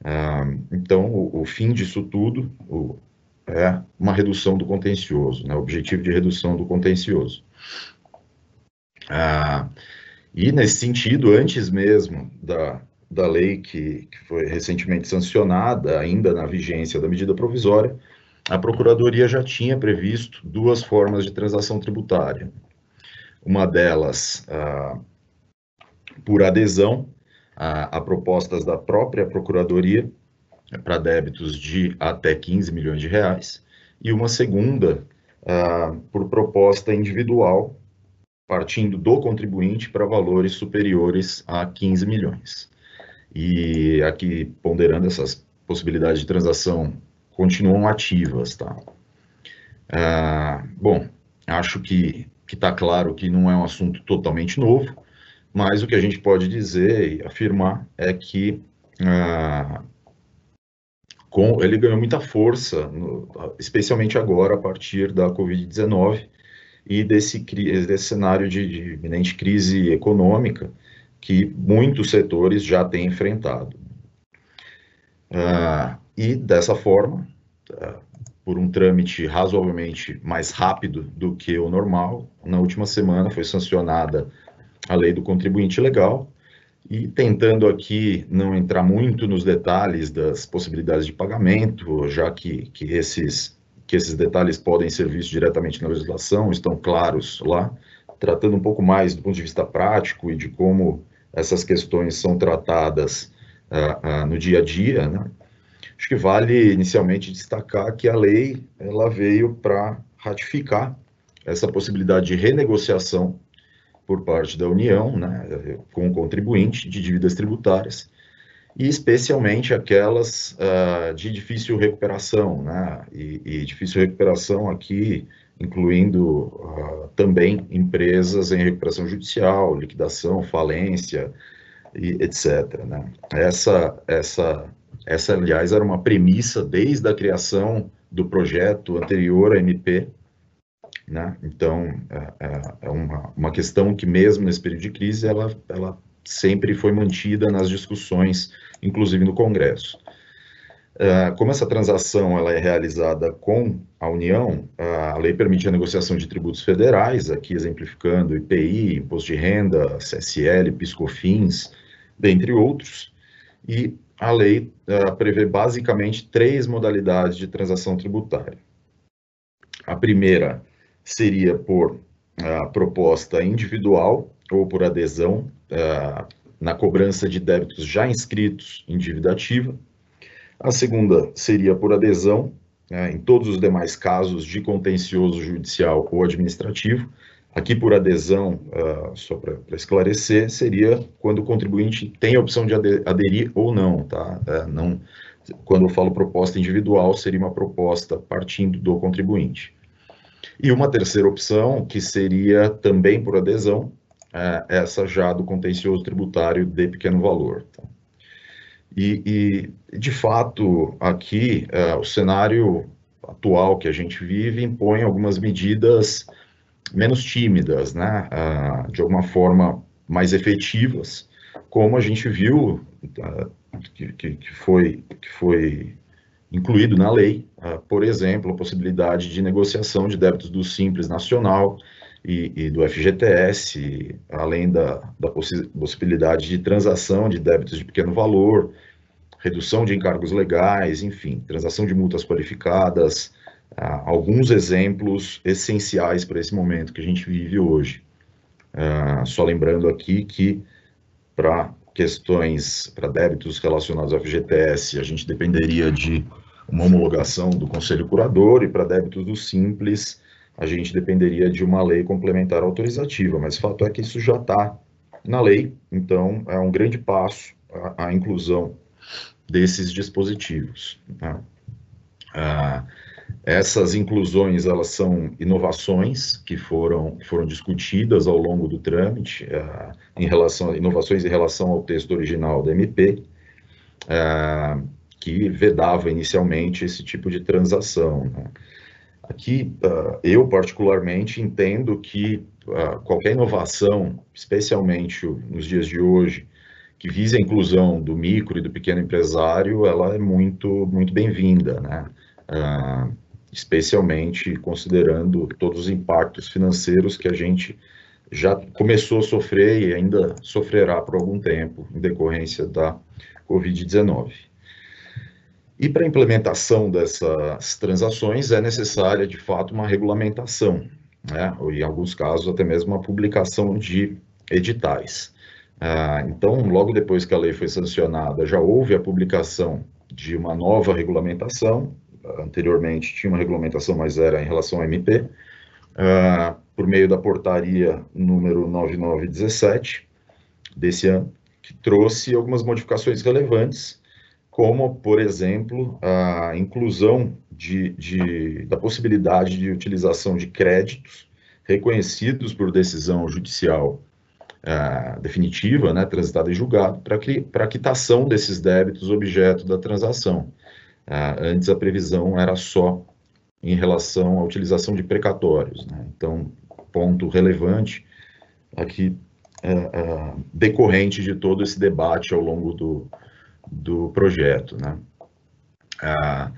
Uh, então, o, o, fim disso tudo, o, é uma redução do contencioso, né, objetivo de redução do contencioso. Ah, e nesse sentido, antes mesmo da, da lei que, que foi recentemente sancionada, ainda na vigência da medida provisória, a Procuradoria já tinha previsto duas formas de transação tributária. Uma delas ah, por adesão a, a, propostas da própria Procuradoria para débitos de até 15 milhões de reais, e uma segunda ah, por proposta individual partindo do contribuinte para valores superiores a 15 milhões. E aqui, ponderando essas possibilidades de transação, continuam ativas, tá? Ah, bom, acho que está claro que não é um assunto totalmente novo, mas o que a gente pode dizer e afirmar é que ah, com, ele ganhou muita força, no, especialmente agora, a partir da Covid-19, e desse, desse cenário de, de iminente crise econômica que muitos setores já têm enfrentado. Uh, e dessa forma, uh, por um trâmite razoavelmente mais rápido do que o normal, na última semana foi sancionada a lei do contribuinte legal, e tentando aqui não entrar muito nos detalhes das possibilidades de pagamento, já que, que esses que esses detalhes podem ser vistos diretamente na legislação, estão claros lá, tratando um pouco mais do ponto de vista prático e de como essas questões são tratadas uh, uh, no dia a dia, né? Acho que vale inicialmente destacar que a lei ela veio para ratificar essa possibilidade de renegociação por parte da União, né, com o contribuinte de dívidas tributárias, e especialmente aquelas uh, de difícil recuperação, né? E, e, difícil recuperação aqui, incluindo uh, também empresas em recuperação judicial, liquidação, falência, e etc. Né? Essa, essa, essa, aliás, era uma premissa desde a criação do projeto anterior à MP, né? Então, é, é, é uma, uma questão que mesmo nesse período de crise, ela, ela sempre foi mantida nas discussões, inclusive no Congresso. Uh, como essa transação ela é realizada com a União, a lei permite a negociação de tributos federais, aqui exemplificando IPI, Imposto de Renda, CSL, PiscoFins, dentre outros, e a lei uh, prevê basicamente três modalidades de transação tributária. A primeira seria por uh, proposta individual ou por adesão uh, na cobrança de débitos já inscritos em dívida ativa. A segunda seria por adesão, né, em todos os demais casos de contencioso judicial ou administrativo. Aqui, por adesão, uh, só para esclarecer, seria quando o contribuinte tem a opção de aderir ou não, tá? Uh, não, quando eu falo proposta individual, seria uma proposta partindo do contribuinte. E uma terceira opção, que seria também por adesão, é, essa já do contencioso tributário de pequeno valor. Tá? E, e, de fato, aqui, é, o cenário atual que a gente vive impõe algumas medidas menos tímidas, né? Uh, de alguma forma mais efetivas, como a gente viu uh, que, que, foi, que foi incluído na lei, uh, por exemplo, a possibilidade de negociação de débitos do Simples Nacional e, e do FGTS, além da, da possibilidade de transação de débitos de pequeno valor, redução de encargos legais, enfim, transação de multas qualificadas, uh, alguns exemplos essenciais para esse momento que a gente vive hoje. Uh, só lembrando aqui que para questões, para débitos relacionados ao FGTS, a gente dependeria de uma homologação do Conselho Curador e para débitos do Simples, a gente dependeria de uma lei complementar autorizativa, mas o fato é que isso já está na lei, então é um grande passo a, a inclusão desses dispositivos. Né? Ah, essas inclusões elas são inovações que foram, foram discutidas ao longo do trâmite, ah, em relação inovações em relação ao texto original da MP, ah, que vedava inicialmente esse tipo de transação. Né? Aqui, uh, eu particularmente entendo que uh, qualquer inovação, especialmente nos dias de hoje, que vise a inclusão do micro e do pequeno empresário, ela é muito, muito bem-vinda, né? Uh, especialmente considerando todos os impactos financeiros que a gente já começou a sofrer e ainda sofrerá por algum tempo em decorrência da Covid-19. E para a implementação dessas transações é necessária, de fato, uma regulamentação, né? ou em alguns casos até mesmo uma publicação de editais. Ah, então, logo depois que a lei foi sancionada, já houve a publicação de uma nova regulamentação. Anteriormente tinha uma regulamentação, mas era em relação ao MP, ah, por meio da portaria número 9917 desse ano, que trouxe algumas modificações relevantes como, por exemplo, a inclusão de, de, da possibilidade de utilização de créditos reconhecidos por decisão judicial uh, definitiva, né, transitada em julgado, para quitação desses débitos objeto da transação. Uh, antes a previsão era só em relação à utilização de precatórios. Né? Então, ponto relevante aqui, uh, decorrente de todo esse debate ao longo do, do projeto. Né? Ah,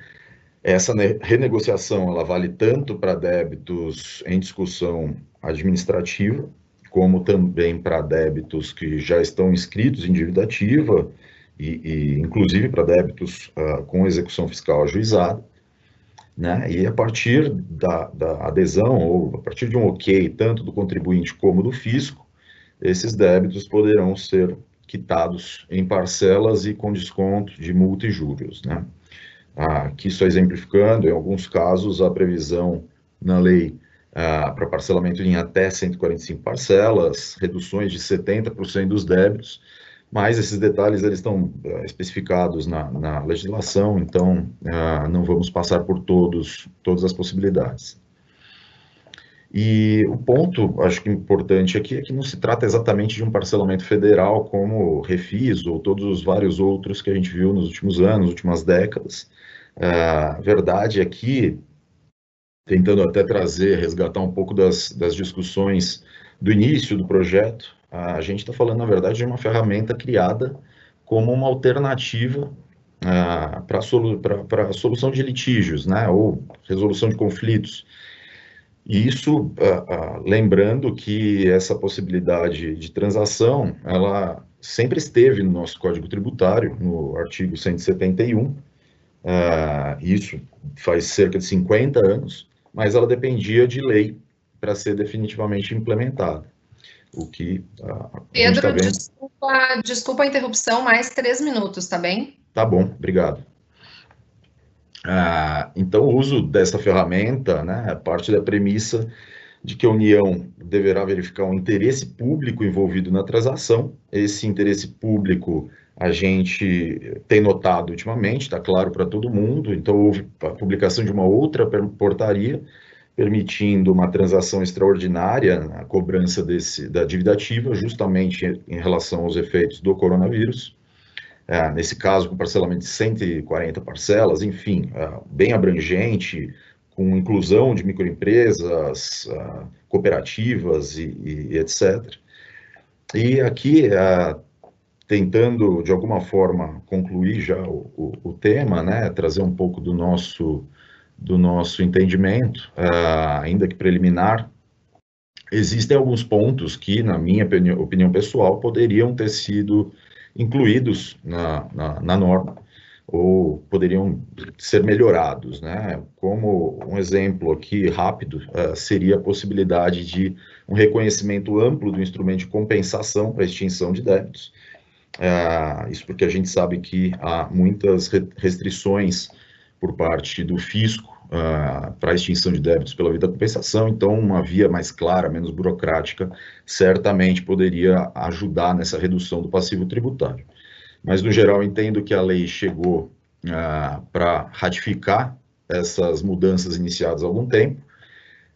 essa renegociação ela vale tanto para débitos em discussão administrativa, como também para débitos que já estão inscritos em dívida ativa, e, e inclusive para débitos ah, com execução fiscal ajuizada. Né? E a partir da, da adesão, ou a partir de um ok, tanto do contribuinte como do fisco, esses débitos poderão ser quitados em parcelas e com desconto de multa e juros. Né? Aqui só exemplificando, em alguns casos, a previsão na lei ah, para parcelamento em até 145 parcelas, reduções de 70% dos débitos, mas esses detalhes eles estão uh, especificados na, na, legislação, então uh, não vamos passar por todos, todas as possibilidades. E o ponto, acho que importante aqui, é que não se trata exatamente de um parcelamento federal como Refis ou todos os vários outros que a gente viu nos últimos anos, últimas décadas. A verdade é que, tentando até trazer, resgatar um pouco das, das discussões do início do projeto, a gente está falando, na verdade, de uma ferramenta criada como uma alternativa para a solução de litígios, né, ou resolução de conflitos. E isso, uh, uh, lembrando que essa possibilidade de transação, ela sempre esteve no nosso Código Tributário, no artigo 171, uh, ah, isso faz cerca de 50 anos, mas ela dependia de lei para ser definitivamente implementada. O que Pedro, tá desculpa, desculpa a interrupção, mais três minutos, tá bem? Tá bom, obrigado. Ah, então, o uso dessa ferramenta né, parte da premissa de que a União deverá verificar um interesse público envolvido na transação. Esse interesse público a gente tem notado ultimamente, está claro para todo mundo, então houve a publicação de uma outra portaria permitindo uma transação extraordinária na cobrança desse, da dívida ativa, justamente em relação aos efeitos do coronavírus é, nesse caso com parcelamento de 140 parcelas, enfim, é, bem abrangente, com inclusão de microempresas, é, cooperativas e, e, etc. E aqui, é, tentando de alguma forma concluir já o, o, o, tema, né, trazer um pouco do nosso, do nosso entendimento, é, ainda que preliminar, existem alguns pontos que, na minha opinião pessoal, poderiam ter sido incluídos na, na, na norma ou poderiam ser melhorados, né? Como um exemplo aqui rápido uh, seria a possibilidade de um reconhecimento amplo do instrumento de compensação para extinção de débitos. Uh, isso porque a gente sabe que há muitas restrições por parte do fisco uh, para a extinção de débitos pela via da compensação, então uma via mais clara, menos burocrática, certamente poderia ajudar nessa redução do passivo tributário. Mas, no geral, entendo que a lei chegou uh, para ratificar essas mudanças iniciadas há algum tempo,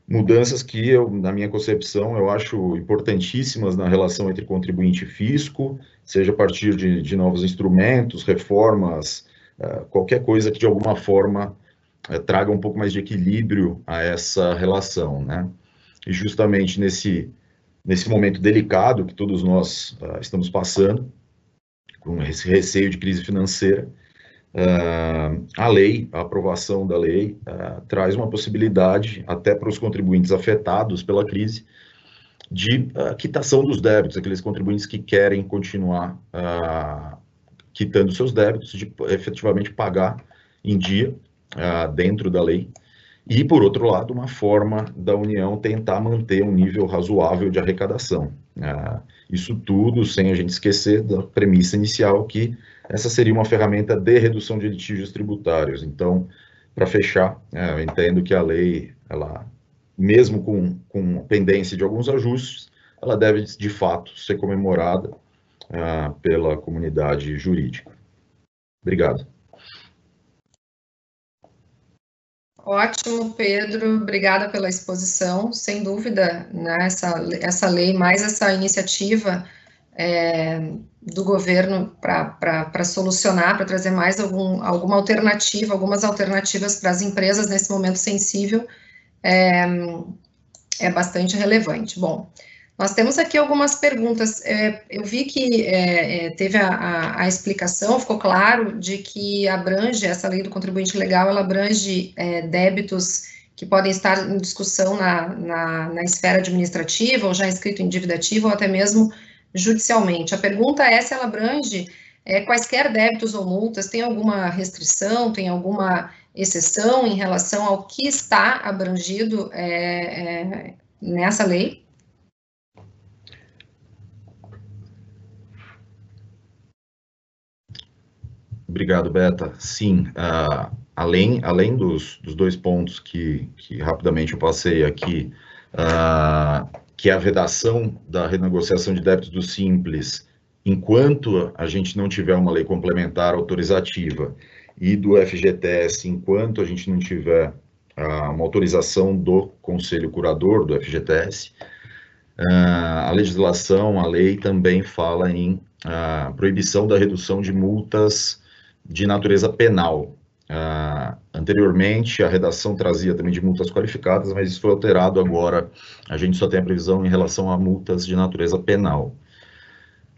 mudanças que, eu, na minha concepção, eu acho importantíssimas na relação entre contribuinte e fisco, seja a partir de, de novos instrumentos, reformas, uh, qualquer coisa que de alguma forma é, traga um pouco mais de equilíbrio a essa relação, né? E justamente nesse, nesse momento delicado que todos nós uh, estamos passando, com esse receio de crise financeira, Uh, a lei, a aprovação da lei, uh, traz uma possibilidade, até para os contribuintes afetados pela crise, de quitação dos débitos, aqueles contribuintes que querem continuar quitando seus débitos, de efetivamente pagar em dia, dentro da lei. E, por outro lado, uma forma da União tentar manter um nível razoável de arrecadação. isso tudo sem a gente esquecer da premissa inicial que essa seria uma ferramenta de redução de litígios tributários. Então, para fechar, é, eu entendo que a lei, ela, mesmo com, com pendência de alguns ajustes, ela deve, de fato, ser comemorada uh, pela comunidade jurídica. Obrigado. Ótimo, Pedro. Obrigada pela exposição. Sem dúvida, né, essa, essa lei, mais essa iniciativa é, do governo para solucionar, para trazer mais algum, alguma alternativa, algumas alternativas para as empresas nesse momento sensível, é, é bastante relevante. Bom, nós temos aqui algumas perguntas. É, eu vi que é, é, teve a, a, a, explicação, ficou claro de que abrange, essa lei do contribuinte legal, ela abrange é, débitos que podem estar em discussão na, na, na esfera administrativa, ou já inscrito em dívida ativa, ou até mesmo judicialmente. A pergunta é se ela abrange é, quaisquer débitos ou multas, tem alguma restrição, tem alguma exceção em relação ao que está abrangido é, nessa lei? Obrigado, Beta. Sim, uh, além, além dos, dos dois pontos que, que rapidamente eu passei aqui, uh, que é a vedação da renegociação de débitos do Simples, enquanto a gente não tiver uma lei complementar autorizativa, e do FGTS, enquanto a gente não tiver uh, uma autorização do Conselho Curador do FGTS, a legislação, a lei também fala em proibição da redução de multas de natureza penal, Uh, anteriormente, a redação trazia também de multas qualificadas, mas isso foi alterado agora. A gente só tem a previsão em relação a multas de natureza penal.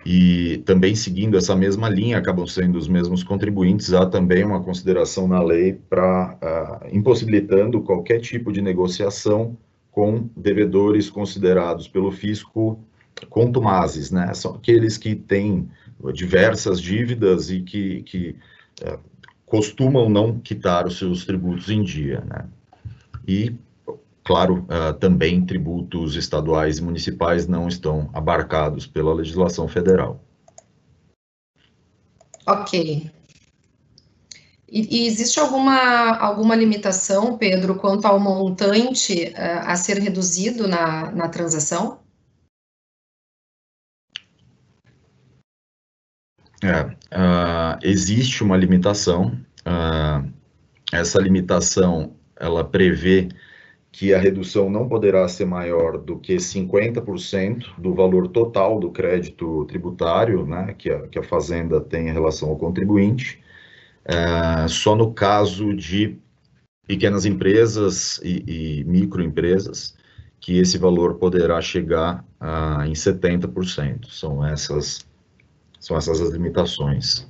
E também seguindo essa mesma linha, acabam sendo os mesmos contribuintes, há também uma consideração na lei para uh, impossibilitando qualquer tipo de negociação com devedores considerados pelo fisco contumazes, né? São aqueles que têm diversas dívidas e que, que costumam não quitar os seus tributos em dia, né? E, claro, uh, também tributos estaduais e municipais não estão abarcados pela legislação federal. Ok. E, e existe alguma, alguma limitação, Pedro, quanto ao montante uh, a ser reduzido na, na transação? É, uh, existe uma limitação. Uh, essa limitação ela prevê que a redução não poderá ser maior do que 50% do valor total do crédito tributário, né, que a, que a Fazenda tem em relação ao contribuinte. Uh, só no caso de pequenas empresas e, e microempresas, que esse valor poderá chegar uh, em 70%. São essas são essas as limitações.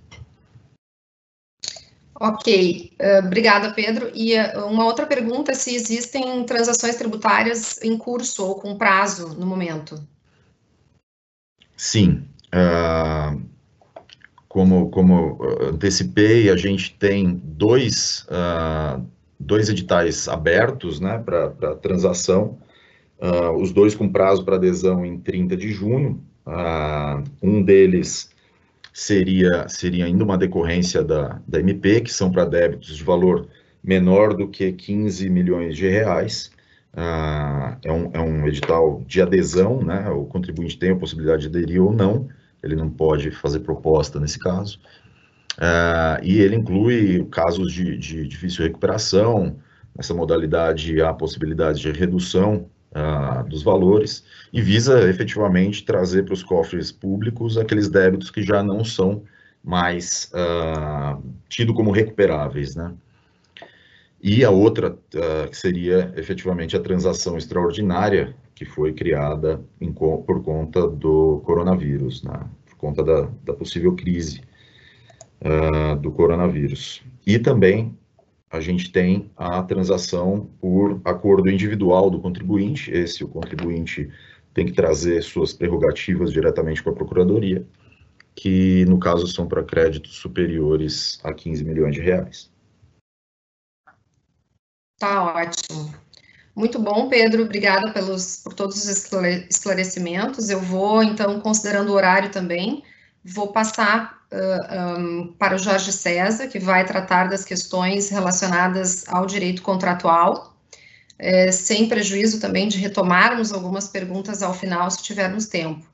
Ok, uh, obrigada, Pedro. E uh, uma outra pergunta: se existem transações tributárias em curso ou com prazo no momento? Sim. Uh, como, como antecipei, a gente tem dois, dois editais abertos né, para transação, os dois com prazo para adesão em 30 de junho. um deles seria, seria ainda uma decorrência da, da MP, que são para débitos de valor menor do que 15 milhões de reais. Ah, é, um, é um edital de adesão, né? O contribuinte tem a possibilidade de aderir ou não, ele não pode fazer proposta nesse caso. Ah, e ele inclui casos de, de difícil recuperação, nessa modalidade há possibilidade de redução dos valores e visa efetivamente trazer para os cofres públicos aqueles débitos que já não são mais uh, tido como recuperáveis, né? E a outra, uh, que seria efetivamente a transação extraordinária, que foi criada em, por conta do coronavírus, né? por conta da, da possível crise uh, do coronavírus. E também a gente tem a transação por acordo individual do contribuinte. Esse o contribuinte tem que trazer suas prerrogativas diretamente com a procuradoria, que no caso são para créditos superiores a 15 milhões de reais. Tá ótimo. Muito bom, Pedro. Obrigada pelos, por todos os esclarecimentos. Eu vou, então, considerando o horário também, vou passar um, para o Jorge César, que vai tratar das questões relacionadas ao direito contratual, é, sem prejuízo também de retomarmos algumas perguntas ao final, se tivermos tempo.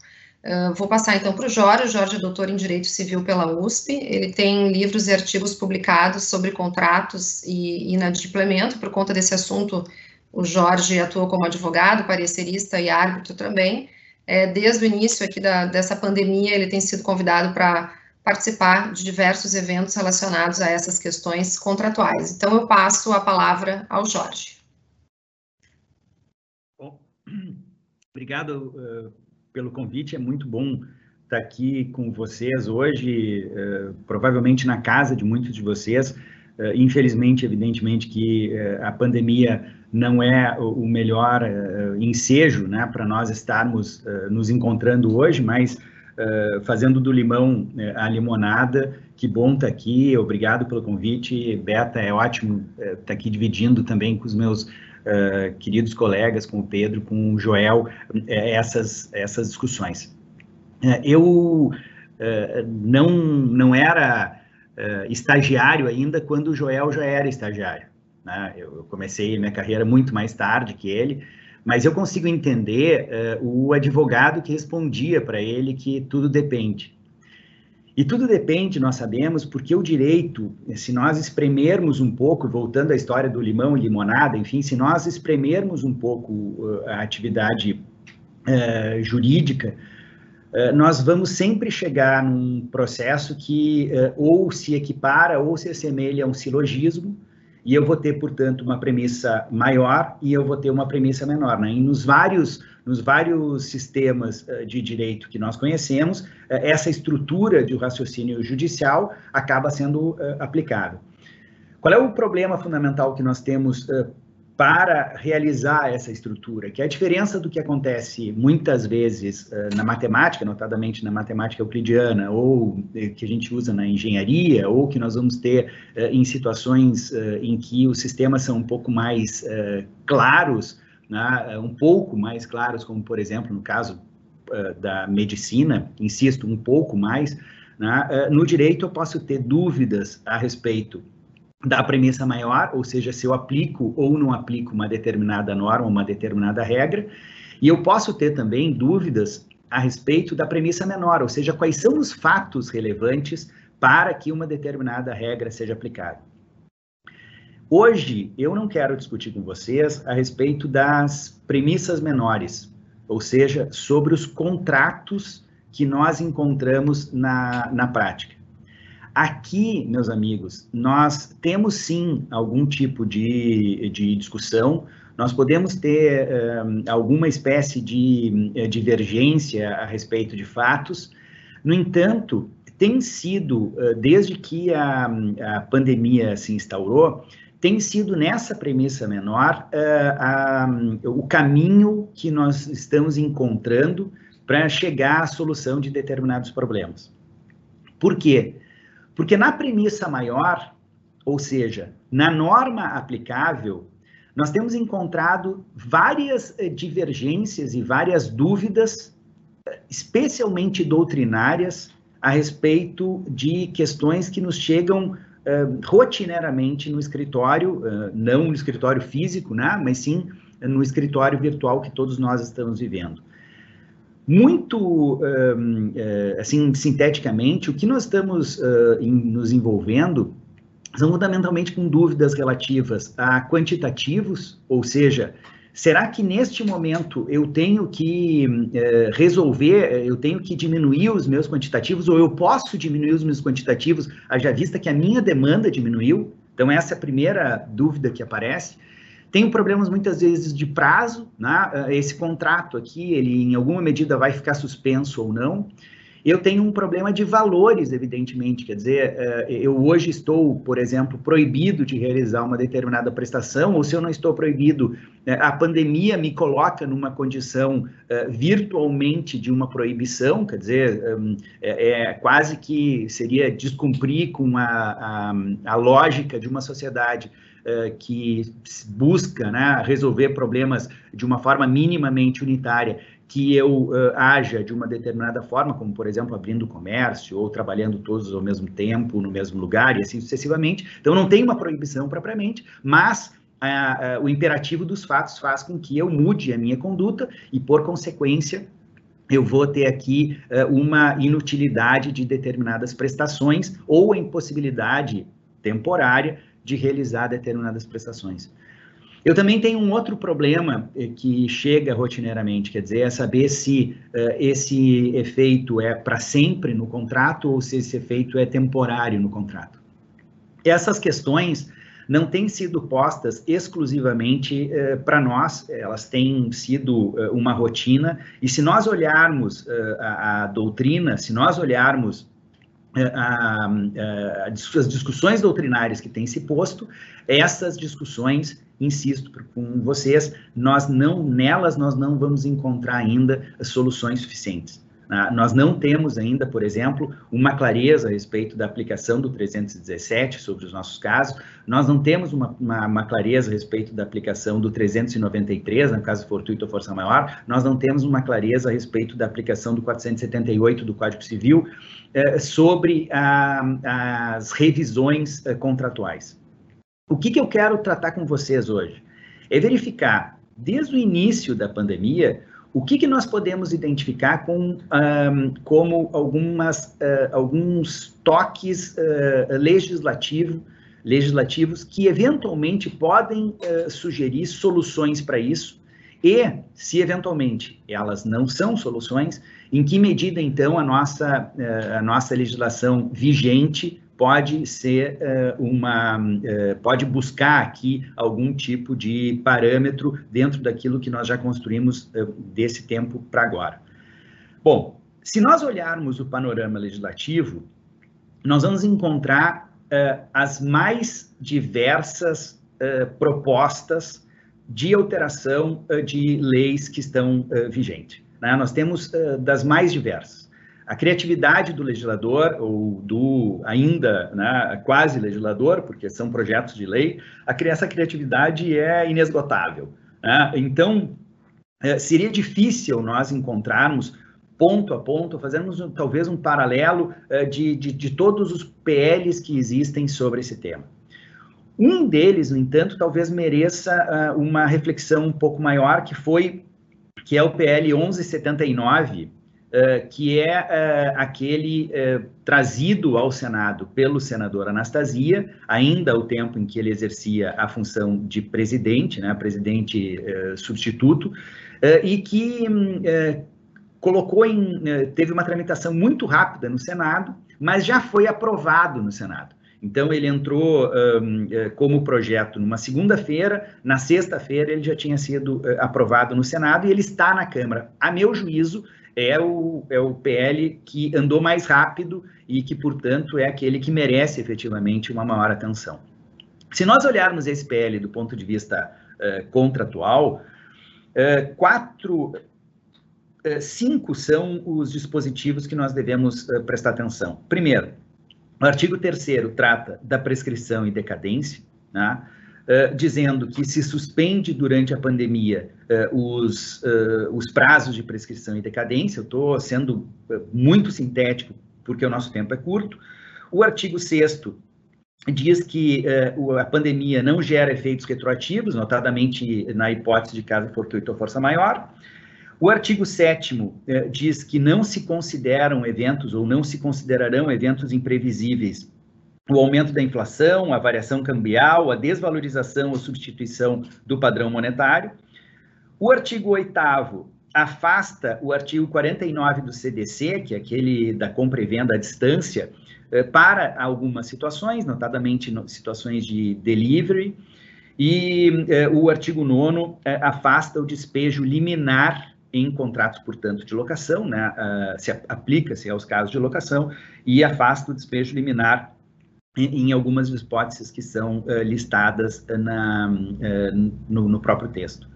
Uh, vou passar então para o Jorge. O Jorge é doutor em Direito Civil pela USP. Ele tem livros e artigos publicados sobre contratos e inadimplemento. Por conta desse assunto, o Jorge atua como advogado, parecerista e árbitro também. É, desde o início aqui da, dessa pandemia, ele tem sido convidado para participar de diversos eventos relacionados a essas questões contratuais. Então, eu passo a palavra ao Jorge. Bom, obrigado uh, pelo convite, é muito bom estar aqui com vocês hoje, uh, provavelmente na casa de muitos de vocês. Uh, infelizmente, evidentemente, que a pandemia não é o melhor ensejo né, para nós estarmos nos encontrando hoje, mas uh, fazendo do limão uh, a limonada. Que bom estar tá aqui, obrigado pelo convite. Beta, é ótimo estar uh, tá aqui dividindo também com os meus queridos colegas, com o Pedro, com o Joel, essas, essas discussões. eu não, não era estagiário ainda quando o Joel já era estagiário. Né? Eu comecei minha carreira muito mais tarde que ele, mas eu consigo entender uh, o advogado que respondia para ele que tudo depende. E tudo depende, nós sabemos, porque o direito, se nós espremermos um pouco, voltando à história do limão e limonada, enfim, se nós espremermos um pouco uh, a atividade uh, jurídica, nós vamos sempre chegar num processo que ou se equipara ou se assemelha a um silogismo, e eu vou ter, portanto, uma premissa maior e eu vou ter uma premissa menor. Né? E nos vários, nos vários sistemas uh, de direito que nós conhecemos, uh, essa estrutura de raciocínio judicial acaba sendo uh, aplicada. Qual é o problema fundamental que nós temos para realizar essa estrutura, que é a diferença do que acontece muitas vezes uh, na matemática, notadamente na matemática euclidiana, ou uh, que a gente usa na engenharia, ou que nós vamos ter uh, em situações em que os sistemas são um pouco mais claros, né, um pouco mais claros, como por exemplo no caso da medicina, insisto, um pouco mais, né, no direito eu posso ter dúvidas a respeito da premissa maior, ou seja, se eu aplico ou não aplico uma determinada norma, uma determinada regra, e eu posso ter também dúvidas a respeito da premissa menor, ou seja, quais são os fatos relevantes para que uma determinada regra seja aplicada. Hoje, eu não quero discutir com vocês a respeito das premissas menores, ou seja, sobre os contratos que nós encontramos na, na prática. Aqui, meus amigos, nós temos sim algum tipo de, de discussão, nós podemos ter um, alguma espécie de uh, divergência a respeito de fatos, no entanto, tem sido, uh, desde que a, a, pandemia se instaurou, tem sido nessa premissa menor uh, o caminho que nós estamos encontrando para chegar à solução de determinados problemas. Por quê? Porque na premissa maior, ou seja, na norma aplicável, nós temos encontrado várias eh, divergências e várias dúvidas, especialmente doutrinárias, a respeito de questões que nos chegam uh, rotineiramente no escritório, uh, não no escritório físico, né, mas sim no escritório virtual que todos nós estamos vivendo. Muito, um, é, assim, sinteticamente, o que nós estamos em, nos envolvendo são fundamentalmente com dúvidas relativas a quantitativos, ou seja, será que neste momento eu tenho que resolver, eu tenho que diminuir os meus quantitativos, ou eu posso diminuir os meus quantitativos, haja vista que a minha demanda diminuiu? Então, essa é a primeira dúvida que aparece. Tenho problemas muitas vezes de prazo, né? Ah, esse contrato aqui, ele em alguma medida vai ficar suspenso ou não. eu tenho um problema de valores, evidentemente. Quer dizer, eh, eu hoje estou, por exemplo, proibido de realizar uma determinada prestação, ou se eu não estou proibido, eh, a pandemia me coloca numa condição eh, virtualmente de uma proibição, quer dizer, hum, é, é quase que seria descumprir com a, a, a lógica de uma sociedade que busca né, resolver problemas de uma forma minimamente unitária que eu uh, haja de uma determinada forma, como por exemplo abrindo comércio ou trabalhando todos ao mesmo tempo no mesmo lugar e assim sucessivamente. Então não tem uma proibição propriamente, mas uh, uh, o imperativo dos fatos faz com que eu mude a minha conduta e por consequência eu vou ter aqui uma inutilidade de determinadas prestações ou a impossibilidade temporária de realizar determinadas prestações. Eu também tenho um outro problema eh, que chega rotineiramente, quer dizer, é saber se uh, esse efeito é para sempre no contrato ou se esse efeito é temporário no contrato. Essas questões não têm sido postas exclusivamente uh, para nós, elas têm sido uh, uma rotina, e se nós olharmos a, a doutrina, se nós olharmos a, a, as discussões doutrinárias que têm se posto, essas discussões insisto com vocês, nós não, nelas nós não vamos encontrar ainda soluções suficientes. Né? Nós não temos ainda, por exemplo, uma clareza a respeito da aplicação do 317 sobre os nossos casos, nós não temos uma, uma, uma clareza a respeito da aplicação do 393, no caso fortuito ou força maior, nós não temos uma clareza a respeito da aplicação do 478 do Código Civil eh, sobre as revisões eh, contratuais. O que, que eu quero tratar com vocês hoje? É verificar, desde o início da pandemia, o que, que nós podemos identificar com, um, como algumas, uh, alguns toques uh, legislativo, legislativos que eventualmente podem uh, sugerir soluções para isso? E, se eventualmente elas não são soluções, em que medida então a nossa, a nossa legislação vigente pode ser uh, uma, uh, pode buscar aqui algum tipo de parâmetro dentro daquilo que nós já construímos uh, desse tempo para agora. Bom, se nós olharmos o panorama legislativo, nós vamos encontrar as mais diversas propostas de alteração de leis que estão vigentes. Né? Nós temos das mais diversas a criatividade do legislador, ou do ainda né, quase legislador, porque são projetos de lei, a, essa criatividade é inesgotável. Né? Então, é, seria difícil nós encontrarmos ponto a ponto, fazermos talvez um paralelo é, de, de, de todos os PLs que existem sobre esse tema. Um deles, no entanto, talvez mereça uh, uma reflexão um pouco maior, que foi que é o PL 1179, uh, que é uh, aquele uh, trazido ao Senado pelo senador Anastasia, ainda ao tempo em que ele exercia a função de presidente, né, presidente substituto, e que um, colocou em, teve uma tramitação muito rápida no Senado, mas já foi aprovado no Senado. Então, ele entrou um, como projeto numa segunda-feira, na sexta-feira ele já tinha sido aprovado no Senado e ele está na Câmara. A meu juízo, é o, é o PL que andou mais rápido e que, portanto, é aquele que merece efetivamente uma maior atenção. Se nós olharmos esse PL do ponto de vista uh, contratual, uh, quatro, uh, cinco são os dispositivos que nós devemos prestar atenção. Primeiro, o artigo 3 trata da prescrição e decadência, né? Uh, dizendo que se suspende durante a pandemia uh, os, uh, os prazos de prescrição e decadência. Eu estou sendo muito sintético, porque o nosso tempo é curto. O artigo 6 diz que a pandemia não gera efeitos retroativos, notadamente na hipótese de caso fortuito ou força maior. O artigo 7 diz que não se consideram eventos ou não se considerarão eventos imprevisíveis o aumento da inflação, a variação cambial, a desvalorização ou substituição do padrão monetário. O artigo 8 afasta o artigo 49 do CDC, que é aquele da compra e venda à distância, eh, para algumas situações, notadamente situações de delivery, e eh, o artigo 9 eh, afasta o despejo liminar em contratos, portanto, de locação, né, uh, se aplica-se aos casos de locação e afasta o despejo liminar em, algumas hipóteses que são uh, listadas na, uh, no, no próprio texto.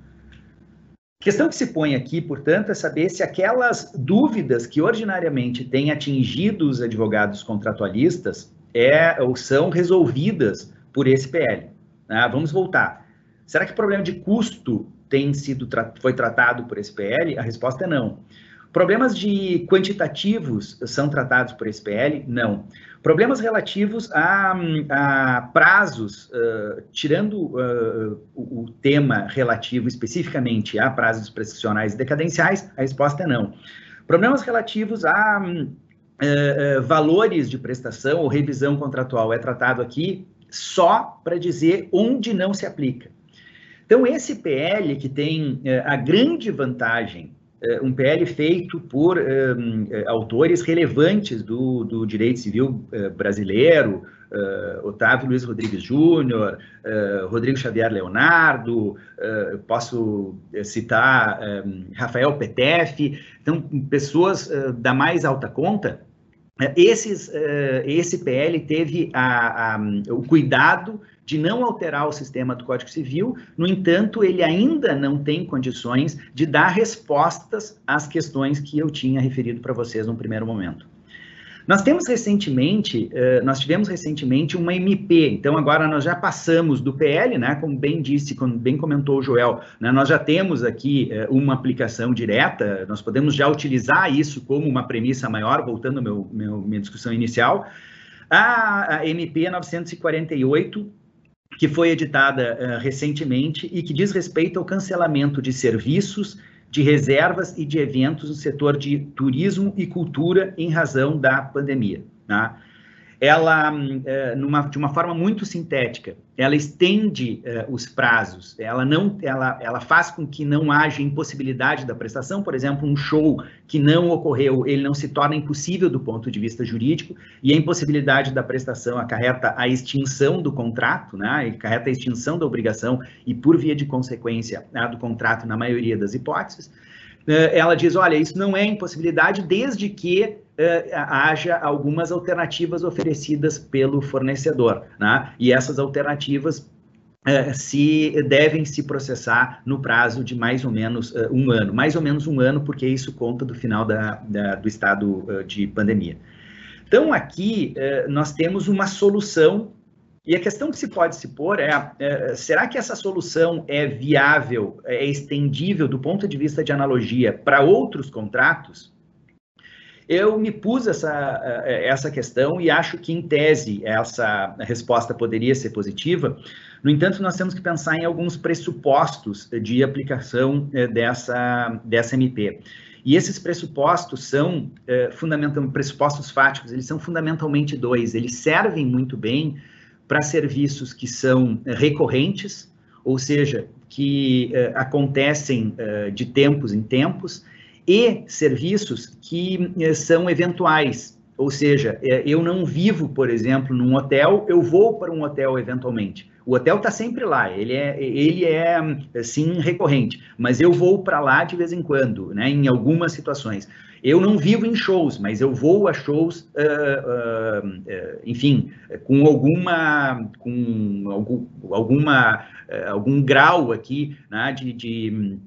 A questão que se põe aqui, portanto, é saber se aquelas dúvidas que ordinariamente têm atingido os advogados contratualistas é, ou são resolvidas por esse PL. Né? Vamos voltar. Será que o problema de custo tem sido foi tratado por esse PL? A resposta é não. Problemas de quantitativos são tratados por esse PL? Não. Problemas relativos a, a prazos, uh, tirando uh, o, o, tema relativo especificamente a prazos prescricionais e decadenciais, a resposta é não. Problemas relativos a uh, valores de prestação ou revisão contratual é tratado aqui só para dizer onde não se aplica. Então, esse PL que tem a grande vantagem, um PL feito por um, uh, autores relevantes do, do direito civil brasileiro, Otávio Luiz Rodrigues Júnior, Rodrigo Xavier Leonardo, posso citar Rafael Petef, então, pessoas da mais alta conta, esses, esse PL teve a, a, o cuidado de não alterar o sistema do Código Civil, no entanto, ele ainda não tem condições de dar respostas às questões que eu tinha referido para vocês no primeiro momento. Nós temos recentemente, nós tivemos recentemente uma MP, então agora nós já passamos do PL, né, como bem disse, como bem comentou o Joel, né, nós já temos aqui uma aplicação direta, nós podemos já utilizar isso como uma premissa maior, voltando à meu, meu, minha discussão inicial, a, a MP 948 que foi editada uh, recentemente e que diz respeito ao cancelamento de serviços, de reservas e de eventos no setor de turismo e cultura em razão da pandemia. Tá? Ela, eh, numa, de uma forma muito sintética, ela estende uh, os prazos, ela não, ela, ela faz com que não haja impossibilidade da prestação, por exemplo, um show que não ocorreu, ele não se torna impossível do ponto de vista jurídico, e a impossibilidade da prestação acarreta a extinção do contrato, né, acarreta a extinção da obrigação e, por via de consequência, a do contrato na maioria das hipóteses, eh, ela diz, olha, isso não é impossibilidade desde que uh, haja algumas alternativas oferecidas pelo fornecedor, né? E essas alternativas uh, se devem se processar no prazo de mais ou menos um ano, mais ou menos um ano, porque isso conta do final da, da do estado de pandemia. Então, aqui nós temos uma solução e a questão que se pode se pôr é, é, será que essa solução é viável, é estendível do ponto de vista de analogia para outros contratos? Eu me pus essa, eh, essa questão e acho que, em tese, essa resposta poderia ser positiva. No entanto, nós temos que pensar em alguns pressupostos de aplicação eh, dessa, dessa MP. E esses pressupostos são fundamentalmente pressupostos fáticos, eles são fundamentalmente dois. Eles servem muito bem para serviços que são recorrentes, ou seja, que acontecem de tempos em tempos, e serviços que eh, são eventuais, ou seja, eh, eu não vivo, por exemplo, num hotel, eu vou para um hotel eventualmente. O hotel está sempre lá, ele é, ele é sim recorrente, mas eu vou para lá de vez em quando, né, em algumas situações. Eu não vivo em shows, mas eu vou a shows, uh, uh, uh, enfim, com alguma, com algum, alguma, algum grau aqui né, de, de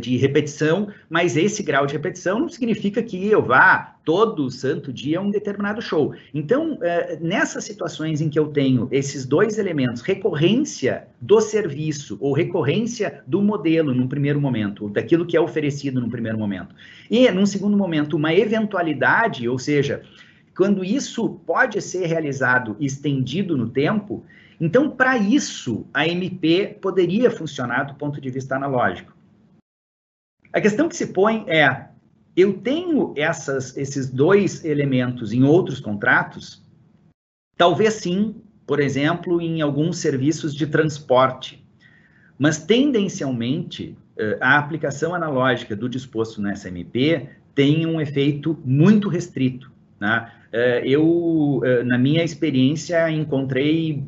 de repetição, mas esse grau de repetição não significa que eu vá todo santo dia a um determinado show. Então, é, nessas situações em que eu tenho esses dois elementos, recorrência do serviço ou recorrência do modelo num primeiro momento, daquilo que é oferecido num primeiro momento, e num segundo momento, uma eventualidade, ou seja, quando isso pode ser realizado estendido no tempo, então, para isso, a MP poderia funcionar do ponto de vista analógico. A questão que se põe é: eu tenho essas, esses dois elementos em outros contratos? Talvez sim, por exemplo, em alguns serviços de transporte. Mas, tendencialmente, eh, a aplicação analógica do disposto na SMP tem um efeito muito restrito. Né? Eu, eh, na minha experiência, encontrei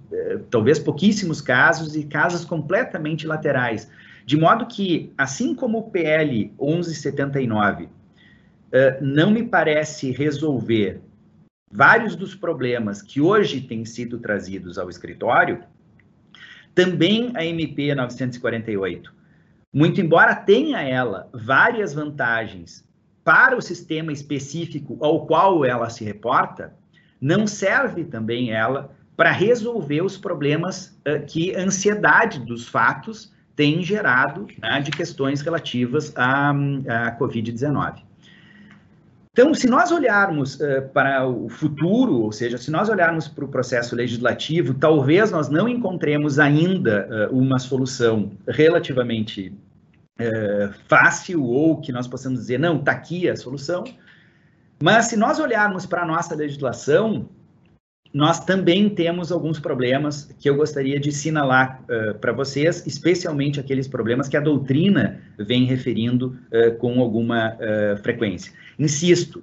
talvez pouquíssimos casos e casos completamente laterais De modo que, assim como o PL 1179 uh, não me parece resolver vários dos problemas que hoje têm sido trazidos ao escritório, também a MP 948, muito embora tenha ela várias vantagens para o sistema específico ao qual ela se reporta, não serve também ela para resolver os problemas uh, que a ansiedade dos fatos tem gerado né, de questões relativas à, à Covid-19. Então, se nós olharmos uh, para o futuro, ou seja, se nós olharmos para o processo legislativo, talvez nós não encontremos ainda uh, uma solução relativamente uh, fácil ou que nós possamos dizer, não, está aqui a solução. Mas se nós olharmos para a nossa legislação, nós também temos alguns problemas que eu gostaria de sinalar uh, para vocês, especialmente aqueles problemas que a doutrina vem referindo uh, com alguma uh, frequência. Insisto,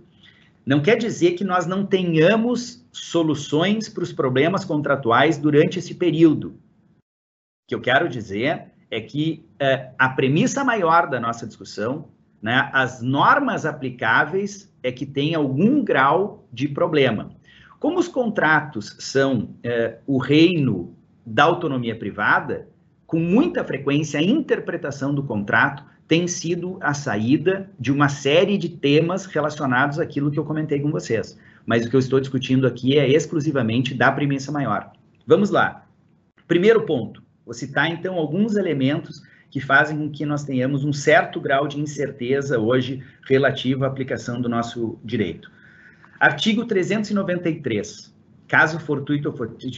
não quer dizer que nós não tenhamos soluções para os problemas contratuais durante esse período. O que eu quero dizer é que a premissa maior da nossa discussão, né, as normas aplicáveis, é que tem algum grau de problema. Como os contratos são é, o reino da autonomia privada, com muita frequência a interpretação do contrato tem sido a saída de uma série de temas relacionados àquilo que eu comentei com vocês. Mas o que eu estou discutindo aqui é exclusivamente da premissa maior. Vamos lá. Primeiro ponto, vou citar então alguns elementos que fazem com que nós tenhamos um certo grau de incerteza hoje relativo à aplicação do nosso direito. Artigo 393. Caso fortuito,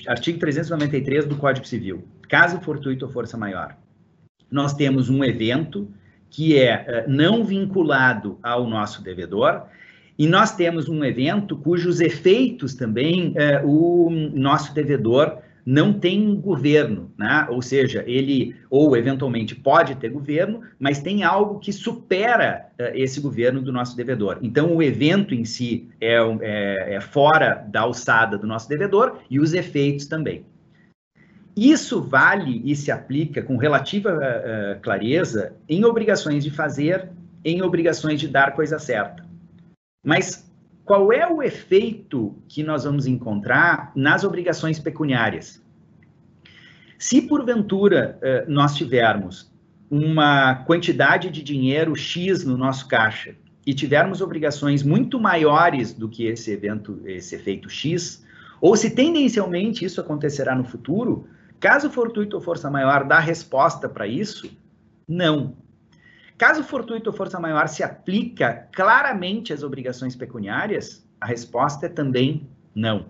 artigo 393 do Código Civil. Caso fortuito ou força maior. Nós temos um evento que é uh, não vinculado ao nosso devedor, e nós temos um evento cujos efeitos também uh, o nosso devedor não tem governo, né? ou seja, ele ou eventualmente pode ter governo, mas tem algo que supera uh, esse governo do nosso devedor. Então, o evento em si é, é, é, fora da alçada do nosso devedor e os efeitos também. Isso vale e se aplica com relativa uh, clareza em obrigações de fazer, em obrigações de dar coisa certa. Mas qual é o efeito que nós vamos encontrar nas obrigações pecuniárias? Se porventura eh, nós tivermos uma quantidade de dinheiro X no nosso caixa e tivermos obrigações muito maiores do que esse evento, esse efeito X, ou se tendencialmente isso acontecerá no futuro, caso fortuito ou força maior dá resposta para isso, não. Caso fortuito ou força maior se aplica claramente às obrigações pecuniárias, a resposta é também não.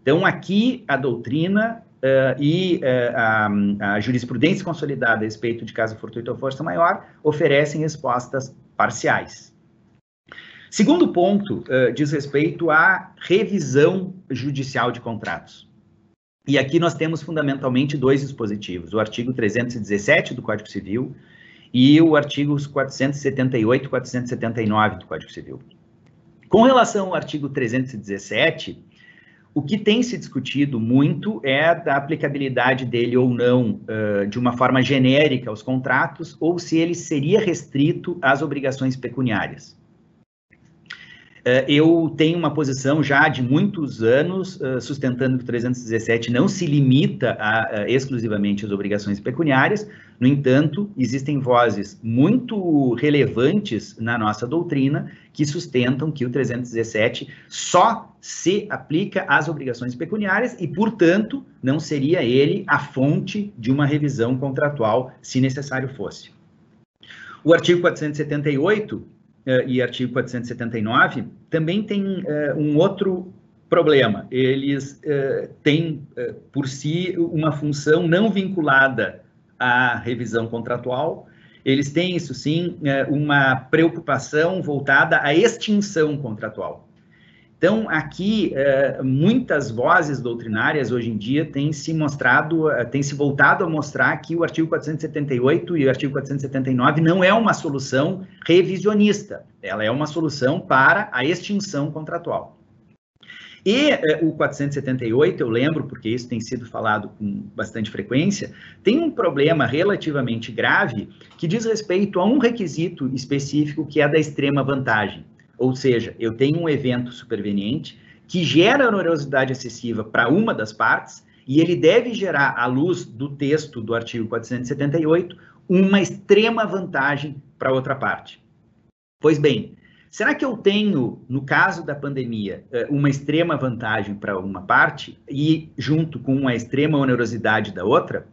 Então, aqui a doutrina uh, e uh, a, a, jurisprudência consolidada a respeito de caso fortuito ou força maior oferecem respostas parciais. Segundo ponto uh, diz respeito à revisão judicial de contratos. E aqui nós temos fundamentalmente dois dispositivos: o artigo 317 do Código Civil e o artigo 478 e 479 do Código Civil. Com relação ao artigo 317, o que tem se discutido muito é da aplicabilidade dele ou não uh, de uma forma genérica aos contratos, ou se ele seria restrito às obrigações pecuniárias. Uh, eu tenho uma posição já de muitos anos uh, sustentando que o 317 não se limita a, exclusivamente às obrigações pecuniárias, no entanto, existem vozes muito relevantes na nossa doutrina que sustentam que o 317 só se aplica às obrigações pecuniárias e, portanto, não seria ele a fonte de uma revisão contratual, se necessário fosse. O artigo 478 uh, eh, e artigo 479 também tem uh, um outro problema. Eles uh, têm, por si, uma função não vinculada a revisão contratual. Eles têm, isso sim, uma preocupação voltada à extinção contratual. Então, aqui, é, muitas vozes doutrinárias hoje em dia têm se mostrado, é, têm se voltado a mostrar que o artigo 478 e o artigo 479 não é uma solução revisionista, ela é uma solução para a extinção contratual. E eh, o 478, eu lembro, porque isso tem sido falado com bastante frequência, tem um problema relativamente grave que diz respeito a um requisito específico que é da extrema vantagem. Ou seja, eu tenho um evento superveniente que gera onerosidade excessiva para uma das partes e ele deve gerar, à luz do texto do artigo 478, uma extrema vantagem para outra parte. Pois bem, Será que eu tenho, no caso da pandemia, eh, uma extrema vantagem para uma parte e junto com uma extrema onerosidade da outra?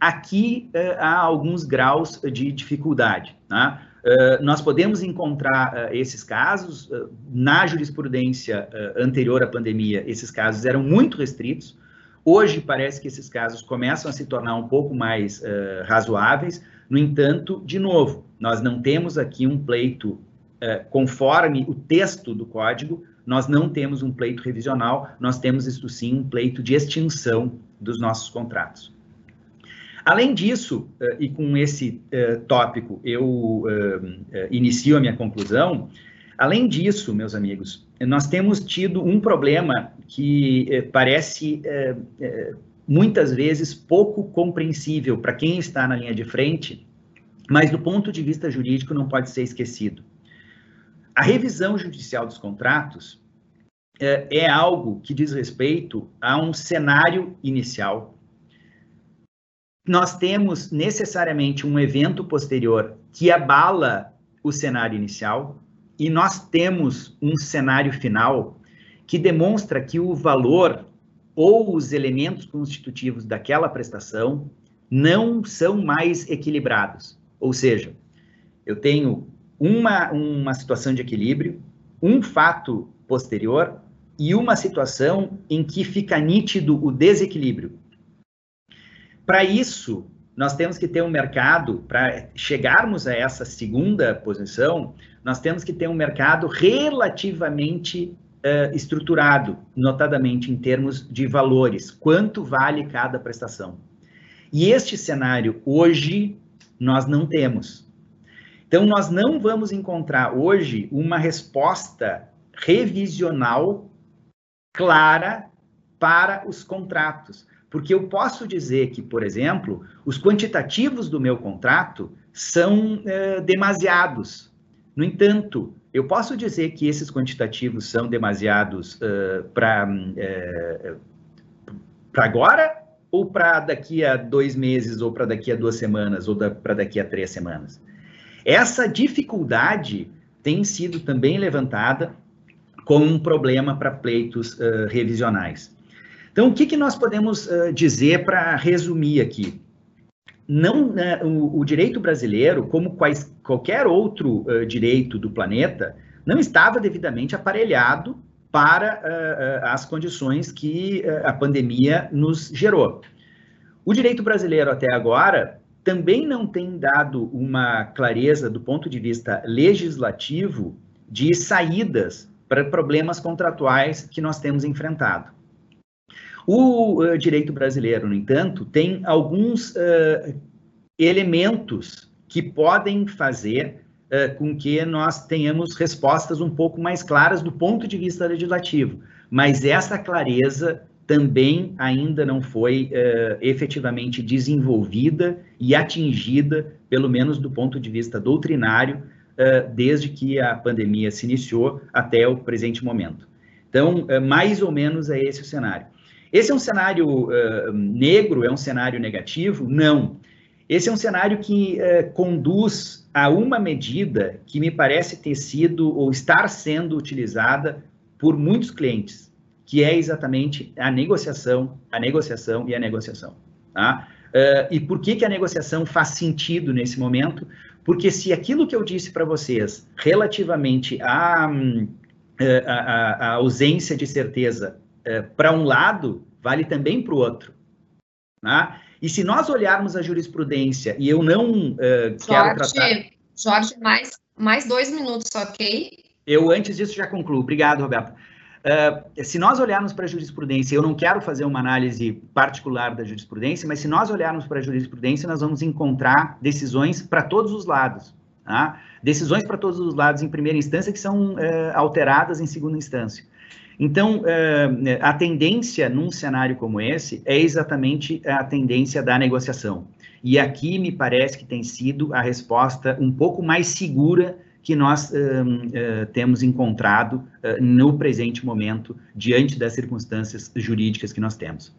Aqui eh, há alguns graus de dificuldade. Tá? Uh, nós podemos encontrar uh, esses casos uh, na jurisprudência anterior à pandemia. Esses casos eram muito restritos. Hoje parece que esses casos começam a se tornar um pouco mais razoáveis. No entanto, de novo, nós não temos aqui um pleito conforme o texto do código, nós não temos um pleito revisional, nós temos, isso sim, um pleito de extinção dos nossos contratos. Além disso, uh, e com esse uh, tópico eu uh, inicio a minha conclusão, além disso, meus amigos, nós temos tido um problema que parece muitas vezes pouco compreensível para quem está na linha de frente, mas do ponto de vista jurídico não pode ser esquecido. A revisão judicial dos contratos é algo que diz respeito a um cenário inicial. Nós temos necessariamente um evento posterior que abala o cenário inicial e nós temos um cenário final que demonstra que o valor ou os elementos constitutivos daquela prestação não são mais equilibrados. Ou seja, eu tenho uma, uma situação de equilíbrio, um fato posterior e uma situação em que fica nítido o desequilíbrio. Para isso, nós temos que ter um mercado, para chegarmos a essa segunda posição, nós temos que ter um mercado relativamente uh, estruturado, notadamente em termos de valores, quanto vale cada prestação. E este cenário hoje nós não temos. Então, nós não vamos encontrar hoje uma resposta revisional clara para os contratos. Porque eu posso dizer que, por exemplo, os quantitativos do meu contrato são é, demasiados. No entanto, eu posso dizer que esses quantitativos são demasiados uh, para uh, agora ou para daqui a dois meses, ou para daqui a duas semanas, ou para daqui a três semanas. Essa dificuldade tem sido também levantada como um problema para pleitos uh, revisionais. Então, o que, que nós podemos uh, dizer para resumir aqui? Não, uh, o, o, direito brasileiro, como quais, qualquer outro direito do planeta, não estava devidamente aparelhado para as condições que a pandemia nos gerou. O direito brasileiro até agora também não tem dado uma clareza do ponto de vista legislativo de saídas para problemas contratuais que nós temos enfrentado. O uh, direito brasileiro, no entanto, tem alguns uh, elementos que podem fazer uh, com que nós tenhamos respostas um pouco mais claras do ponto de vista legislativo. Mas essa clareza também ainda não foi efetivamente desenvolvida e atingida, pelo menos do ponto de vista doutrinário, desde que a pandemia se iniciou até o presente momento. Então, mais ou menos é esse o cenário. Esse é um cenário negro, é um cenário negativo? Não. Esse é um cenário que conduz a uma medida que me parece ter sido ou estar sendo utilizada por muitos clientes, que é exatamente a negociação, a negociação e a negociação. Tá? Uh, e por que, que a negociação faz sentido nesse momento? Porque se aquilo que eu disse para vocês relativamente à, à, à, ausência de certeza uh, para um lado, vale também para o outro. Tá? E se nós olharmos a jurisprudência, e eu não uh, Jorge, quero tratar... Jorge, mais, mais dois minutos, ok? Eu, antes disso, já concluo. Obrigado, Roberto. Uh, se nós olharmos para a jurisprudência, eu não quero fazer uma análise particular da jurisprudência, mas se nós olharmos para a jurisprudência, nós vamos encontrar decisões para todos os lados. Tá? Decisões para todos os lados em primeira instância que são uh, alteradas em segunda instância. Então, uh, a tendência num cenário como esse é exatamente a tendência da negociação. E aqui me parece que tem sido a resposta um pouco mais segura que nós uh, temos encontrado uh, no presente momento, diante das circunstâncias jurídicas que nós temos.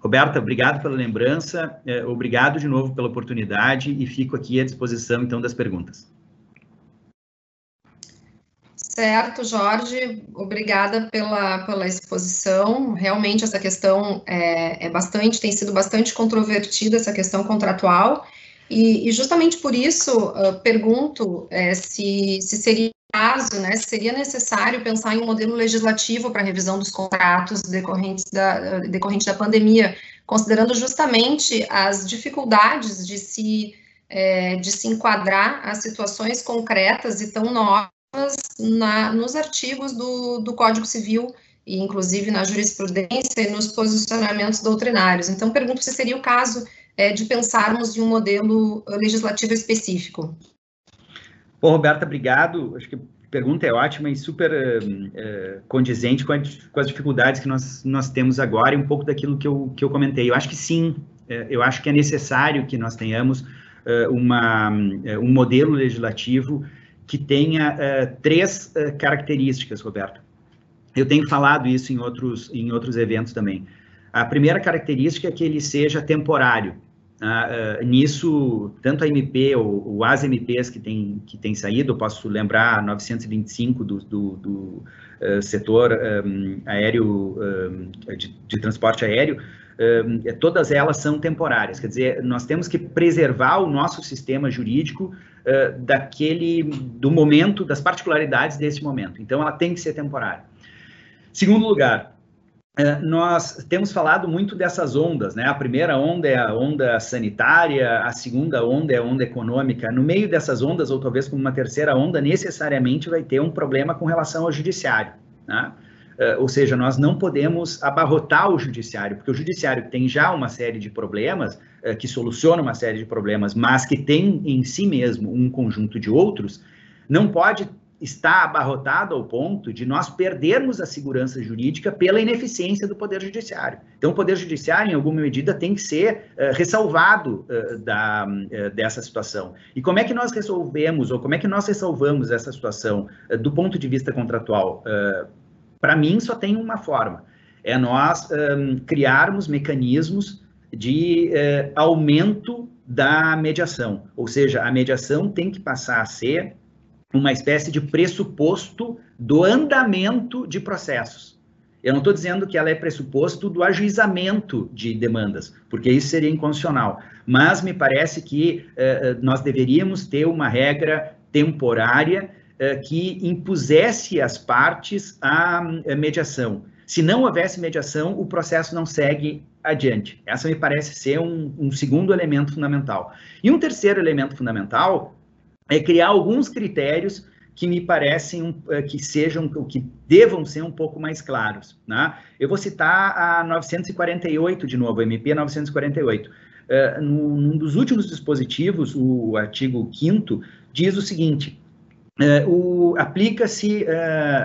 Roberta, obrigado pela lembrança, obrigado de novo pela oportunidade e fico aqui à disposição, então, das perguntas. Certo, Jorge, obrigada pela, pela exposição. Realmente essa questão é, é bastante, tem sido bastante controvertida, essa questão contratual, e, e justamente por isso uh, pergunto é, se, se seria caso, né, seria necessário pensar em um modelo legislativo para revisão dos contratos decorrentes da, decorrente da pandemia, considerando justamente as dificuldades de se, é, de se enquadrar as situações concretas e tão novas na, nos artigos do, do Código Civil e inclusive na jurisprudência e nos posicionamentos doutrinários. Então, pergunto se seria o caso é, de pensarmos em um modelo legislativo específico. Bom, Roberta, obrigado. Acho que a pergunta é ótima e super uh, condizente com, a, com, as dificuldades que nós, nós temos agora e um pouco daquilo que eu, que eu comentei. Eu acho que sim, uh, eu acho que é necessário que nós tenhamos uh, uma, um modelo legislativo que tenha três características, Roberta. Eu tenho falado isso em outros, em outros eventos também. A primeira característica é que ele seja temporário, Uh, nisso, tanto a MP ou, ou, as MPs que tem, que tem saído, eu posso lembrar 925 do, do, do uh, setor um, aéreo, um, de, de, transporte aéreo, um, todas elas são temporárias, quer dizer, nós temos que preservar o nosso sistema jurídico uh, daquele, do momento, das particularidades desse momento, então ela tem que ser temporária. Segundo lugar, é, nós temos falado muito dessas ondas, né? A primeira onda é a onda sanitária, a segunda onda é a onda econômica. No meio dessas ondas, ou talvez como uma terceira onda, necessariamente vai ter um problema com relação ao judiciário, né? É, ou seja, nós não podemos abarrotar o judiciário, porque o judiciário tem já uma série de problemas, é, que soluciona uma série de problemas, mas que tem em si mesmo um conjunto de outros, não pode está abarrotado ao ponto de nós perdermos a segurança jurídica pela ineficiência do Poder Judiciário. Então, o Poder Judiciário, em alguma medida, tem que ser uh, ressalvado uh, da, uh, dessa situação. E como é que nós resolvemos, ou como é que nós resolvamos essa situação do ponto de vista contratual? Para mim, só tem uma forma: é nós um, criarmos mecanismos de aumento da mediação. Ou seja, a mediação tem que passar a ser uma espécie de pressuposto do andamento de processos. Eu não estou dizendo que ela é pressuposto do ajuizamento de demandas, porque isso seria inconstitucional. Mas me parece que eh, eh nós deveríamos ter uma regra temporária eh, que impusesse às partes a, a mediação. Se não houvesse mediação, o processo não segue adiante. Essa me parece ser um, um segundo elemento fundamental. E um terceiro elemento fundamental é criar alguns critérios que me parecem é, que sejam, que devam ser um pouco mais claros. Né? Eu vou citar a 948 de novo, MP 948. Uh, num dos últimos dispositivos, o artigo 5 diz o seguinte, uh, aplica-se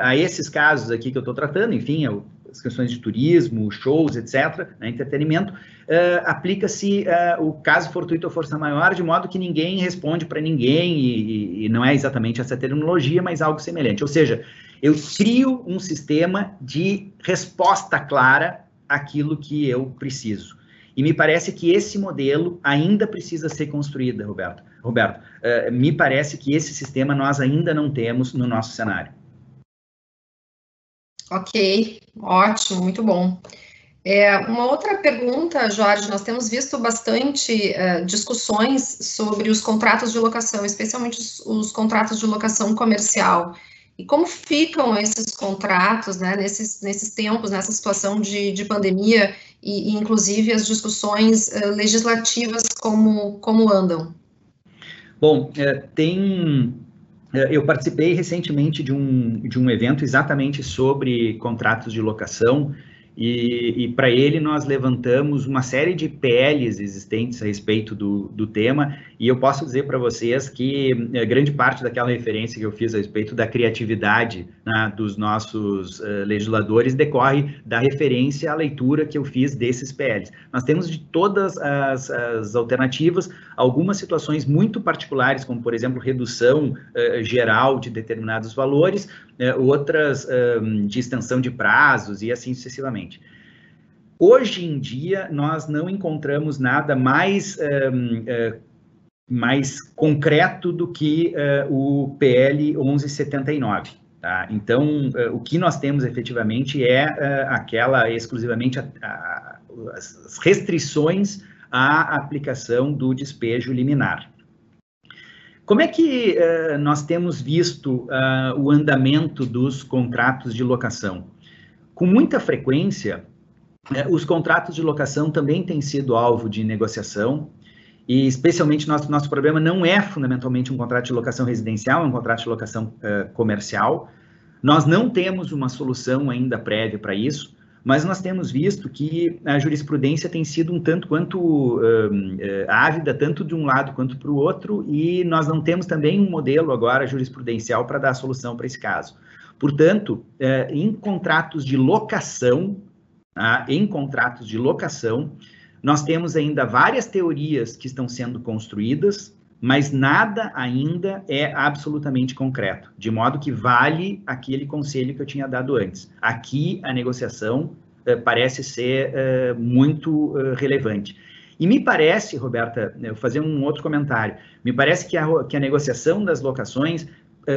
a esses casos aqui que eu estou tratando, enfim, é as questões de turismo, shows, etc., né, entretenimento, uh, aplica-se uh, o caso fortuito ou força maior, de modo que ninguém responde para ninguém, e, e, não é exatamente essa terminologia, mas algo semelhante. Ou seja, eu crio um sistema de resposta clara àquilo que eu preciso. E me parece que esse modelo ainda precisa ser construído, Roberto. Roberto, uh, me parece que esse sistema nós ainda não temos no nosso cenário. Ok, ótimo, muito bom. É, uma outra pergunta, Jorge, nós temos visto bastante uh, discussões sobre os contratos de locação, especialmente os, os, contratos de locação comercial. E como ficam esses contratos, né, nesses, nesses tempos, nessa situação de, de pandemia, e, e, inclusive as discussões uh, legislativas, como, como andam? Bom, é, tem eu participei recentemente de um, de um evento exatamente sobre contratos de locação e, e para ele nós levantamos uma série de PLs existentes a respeito do, do tema, e eu posso dizer para vocês que é, grande parte daquela referência que eu fiz a respeito da criatividade né, dos nossos uh, legisladores decorre da referência à leitura que eu fiz desses PLs. Nós temos de todas as, as alternativas algumas situações muito particulares, como por exemplo redução uh, geral de determinados valores, uh, outras de extensão de prazos e assim sucessivamente. Hoje em dia, nós não encontramos nada mais, uh, mais concreto do que uh, o PL 1179. Tá? Então, uh, o que nós temos efetivamente é aquela exclusivamente a, a, as restrições à aplicação do despejo liminar. Como é que nós temos visto o andamento dos contratos de locação? Com muita frequência, é, os contratos de locação também têm sido alvo de negociação, e especialmente nosso, nosso problema não é fundamentalmente um contrato de locação residencial, é um contrato de locação uh, comercial. Nós não temos uma solução ainda prévia para isso, mas nós temos visto que a jurisprudência tem sido um tanto quanto uh, uh, ávida, tanto de um lado quanto para o outro, e nós não temos também um modelo agora jurisprudencial para dar solução para esse caso. Portanto, é, em contratos de locação, tá? em contratos de locação, nós temos ainda várias teorias que estão sendo construídas, mas nada ainda é absolutamente concreto, de modo que vale aquele conselho que eu tinha dado antes. Aqui a negociação é, parece ser é, muito relevante. E me parece, Roberta, eu vou fazer um outro comentário, me parece que a, que a negociação das locações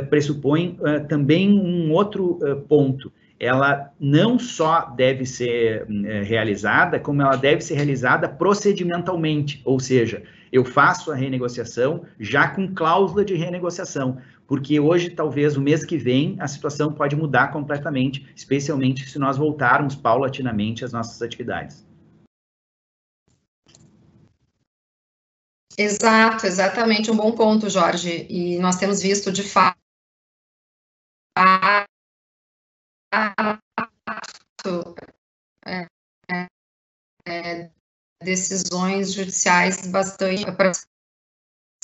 pressupõe também um outro ponto. Ela não só deve ser realizada, como ela deve ser realizada procedimentalmente, ou seja, eu faço a renegociação já com cláusula de renegociação, porque hoje, talvez, o mês que vem, a situação pode mudar completamente, especialmente se nós voltarmos paulatinamente às nossas atividades. Exato, exatamente, um bom ponto, Jorge. E nós temos visto, de fato, é, é, é, decisões judiciais bastante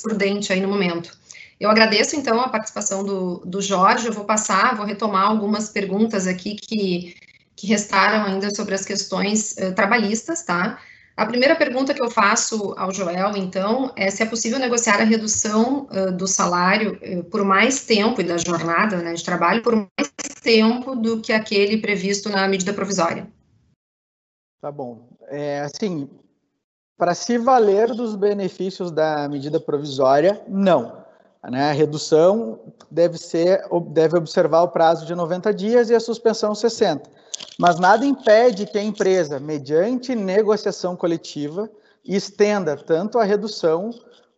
prudente aí no momento. Eu agradeço, então, a participação do, do Jorge, eu vou passar, vou retomar algumas perguntas aqui que, que restaram ainda sobre as questões uh, trabalhistas, tá? A primeira pergunta que eu faço ao Joel, então, é se é possível negociar a redução uh, do salário uh, por mais tempo e da jornada né, de trabalho por mais tempo do que aquele previsto na medida provisória. Tá bom. É, assim, para se valer dos benefícios da medida provisória, não. Né? A redução deve ser, deve observar o prazo de 90 dias e a suspensão 60 mas nada impede que a empresa, mediante negociação coletiva, estenda tanto a redução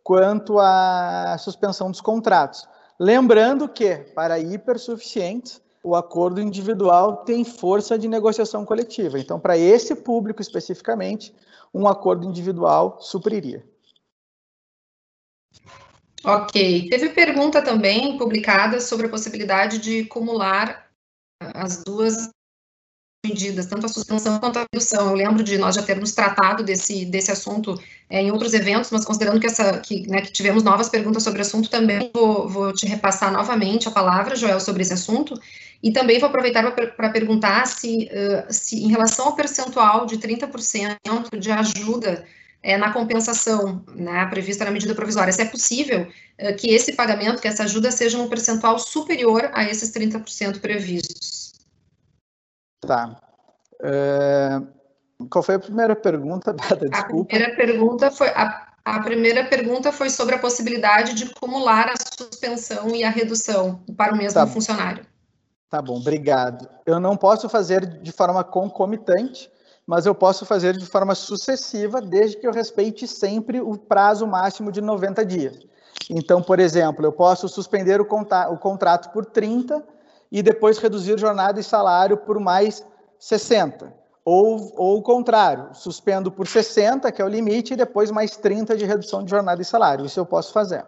quanto a suspensão dos contratos. Lembrando que, para hipersuficientes, o acordo individual tem força de negociação coletiva. Então, para esse público especificamente, um acordo individual supriria. Ok. Teve pergunta também publicada sobre a possibilidade de acumular as duas medidas, tanto a suspensão quanto a redução. Eu lembro de nós já termos tratado desse, desse assunto é, em outros eventos, mas considerando que, essa, que, né, que tivemos novas perguntas sobre o assunto, também vou, vou, te repassar novamente a palavra, Joel, sobre esse assunto, e também vou aproveitar para perguntar se, uh, se, em relação ao percentual de 30% de ajuda é, na compensação né, prevista na medida provisória, se é possível uh, que esse pagamento, que essa ajuda seja um percentual superior a esses 30% previstos. Tá. Qual foi a primeira pergunta, Bada? Desculpa. A primeira pergunta foi a, a primeira pergunta foi sobre a possibilidade de acumular a suspensão e a redução para o mesmo tá. funcionário. Tá bom, obrigado. Eu não posso fazer de forma concomitante, mas eu posso fazer de forma sucessiva, desde que eu respeite sempre o prazo máximo de 90 dias. Então, por exemplo, eu posso suspender o, o contrato por 30 e depois reduzir jornada e salário por mais 60. Ou, ou o contrário, suspendo por 60, que é o limite, e depois mais 30 de redução de jornada e salário. Isso eu posso fazer.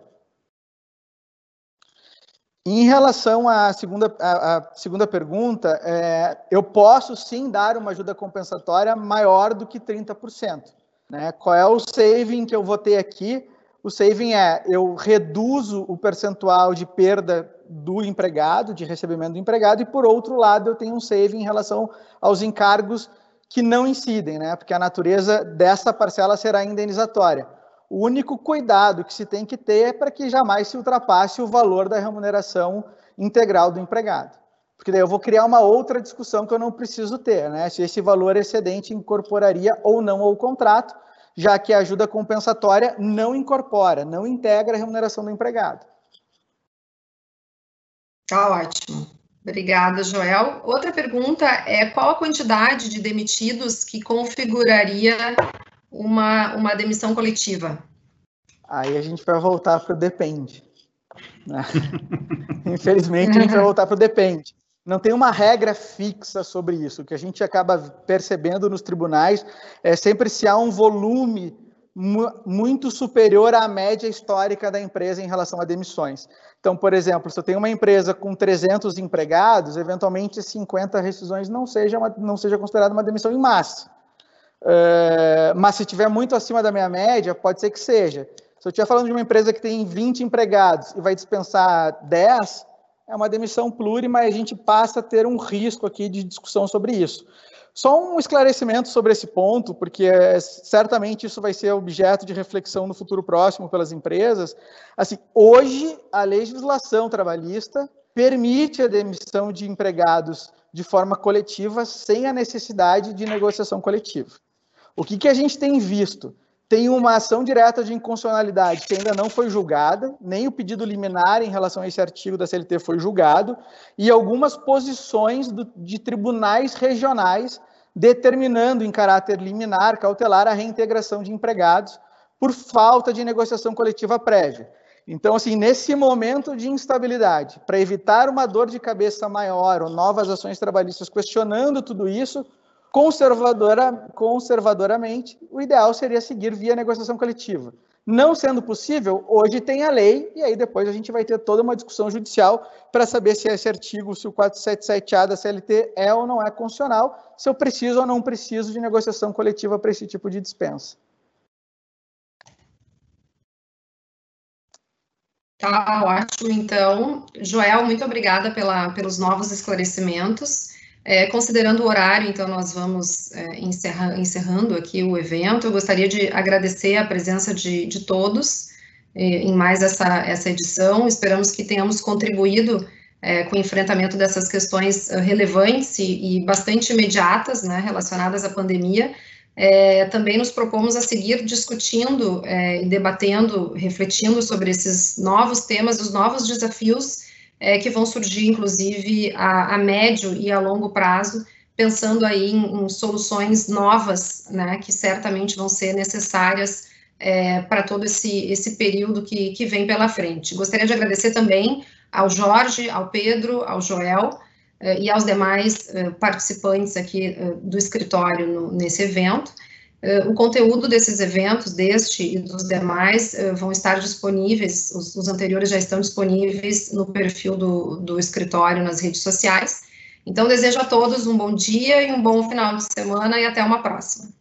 Em relação à segunda, à, à segunda pergunta, é, eu posso sim dar uma ajuda compensatória maior do que 30%. Né? Qual é o saving que eu vou ter aqui? O saving é eu reduzo o percentual de perda do empregado, de recebimento do empregado, e por outro lado eu tenho um saving em relação aos encargos que não incidem, né? Porque a natureza dessa parcela será indenizatória. O único cuidado que se tem que ter é para que jamais se ultrapasse o valor da remuneração integral do empregado. Porque daí eu vou criar uma outra discussão que eu não preciso ter, né? Se esse valor excedente incorporaria ou não ao contrato, já que a ajuda compensatória não incorpora, não integra a remuneração do empregado. Tá ótimo. Obrigada, Joel. Outra pergunta é qual a quantidade de demitidos que configuraria uma, uma demissão coletiva? Aí a gente vai voltar para o depende. Né? Infelizmente, a gente vai voltar para o depende. Não tem uma regra fixa sobre isso. O que a gente acaba percebendo nos tribunais é sempre se há um volume muito superior à média histórica da empresa em relação a demissões. Então, por exemplo, se eu tenho uma empresa com 300 empregados, eventualmente 50 rescisões não seja, uma, não seja considerada uma demissão em massa. Uh, mas se tiver muito acima da minha média, pode ser que seja. Se eu estiver falando de uma empresa que tem 20 empregados e vai dispensar 10, é uma demissão plurima e a gente passa a ter um risco aqui de discussão sobre isso. Só um esclarecimento sobre esse ponto, porque é, certamente isso vai ser objeto de reflexão no futuro próximo pelas empresas. Assim, hoje a legislação trabalhista permite a demissão de empregados de forma coletiva sem a necessidade de negociação coletiva. O que, que a gente tem visto? Tem uma ação direta de inconstitucionalidade que ainda não foi julgada, nem o pedido liminar em relação a esse artigo da CLT foi julgado, e algumas posições do, de tribunais regionais determinando em caráter liminar, cautelar, a reintegração de empregados por falta de negociação coletiva prévia. Então, assim, nesse momento de instabilidade, para evitar uma dor de cabeça maior ou novas ações trabalhistas questionando tudo isso, conservadora, conservadoramente, o ideal seria seguir via negociação coletiva. Não sendo possível, hoje tem a lei, e aí depois a gente vai ter toda uma discussão judicial para saber se esse artigo, se o 477A da CLT é ou não é constitucional, se eu preciso ou não preciso de negociação coletiva para esse tipo de dispensa. Tá ótimo, então. Joel, muito obrigada pela, pelos novos esclarecimentos. É, considerando o horário, então, nós vamos é, encerra, encerrando aqui o evento. Eu gostaria de agradecer a presença de, de todos é, em mais essa, essa edição. Esperamos que tenhamos contribuído é, com o enfrentamento dessas questões é, relevantes e, e bastante imediatas, né, relacionadas à pandemia. É, também nos propomos a seguir discutindo e debatendo, refletindo sobre esses novos temas, os novos desafios é, que vão surgir, inclusive, a, a, médio e a longo prazo, pensando aí em, em soluções novas, né, que certamente vão ser necessárias é, para todo esse, esse período que, que vem pela frente. Gostaria de agradecer também ao Jorge, ao Pedro, ao Joel é, e aos demais é, participantes aqui é, do escritório no, nesse evento. Uh, o conteúdo desses eventos, deste e dos demais, uh, vão estar disponíveis, os, os, anteriores já estão disponíveis no perfil do, do escritório nas redes sociais. Então, desejo a todos um bom dia e um bom final de semana e até uma próxima.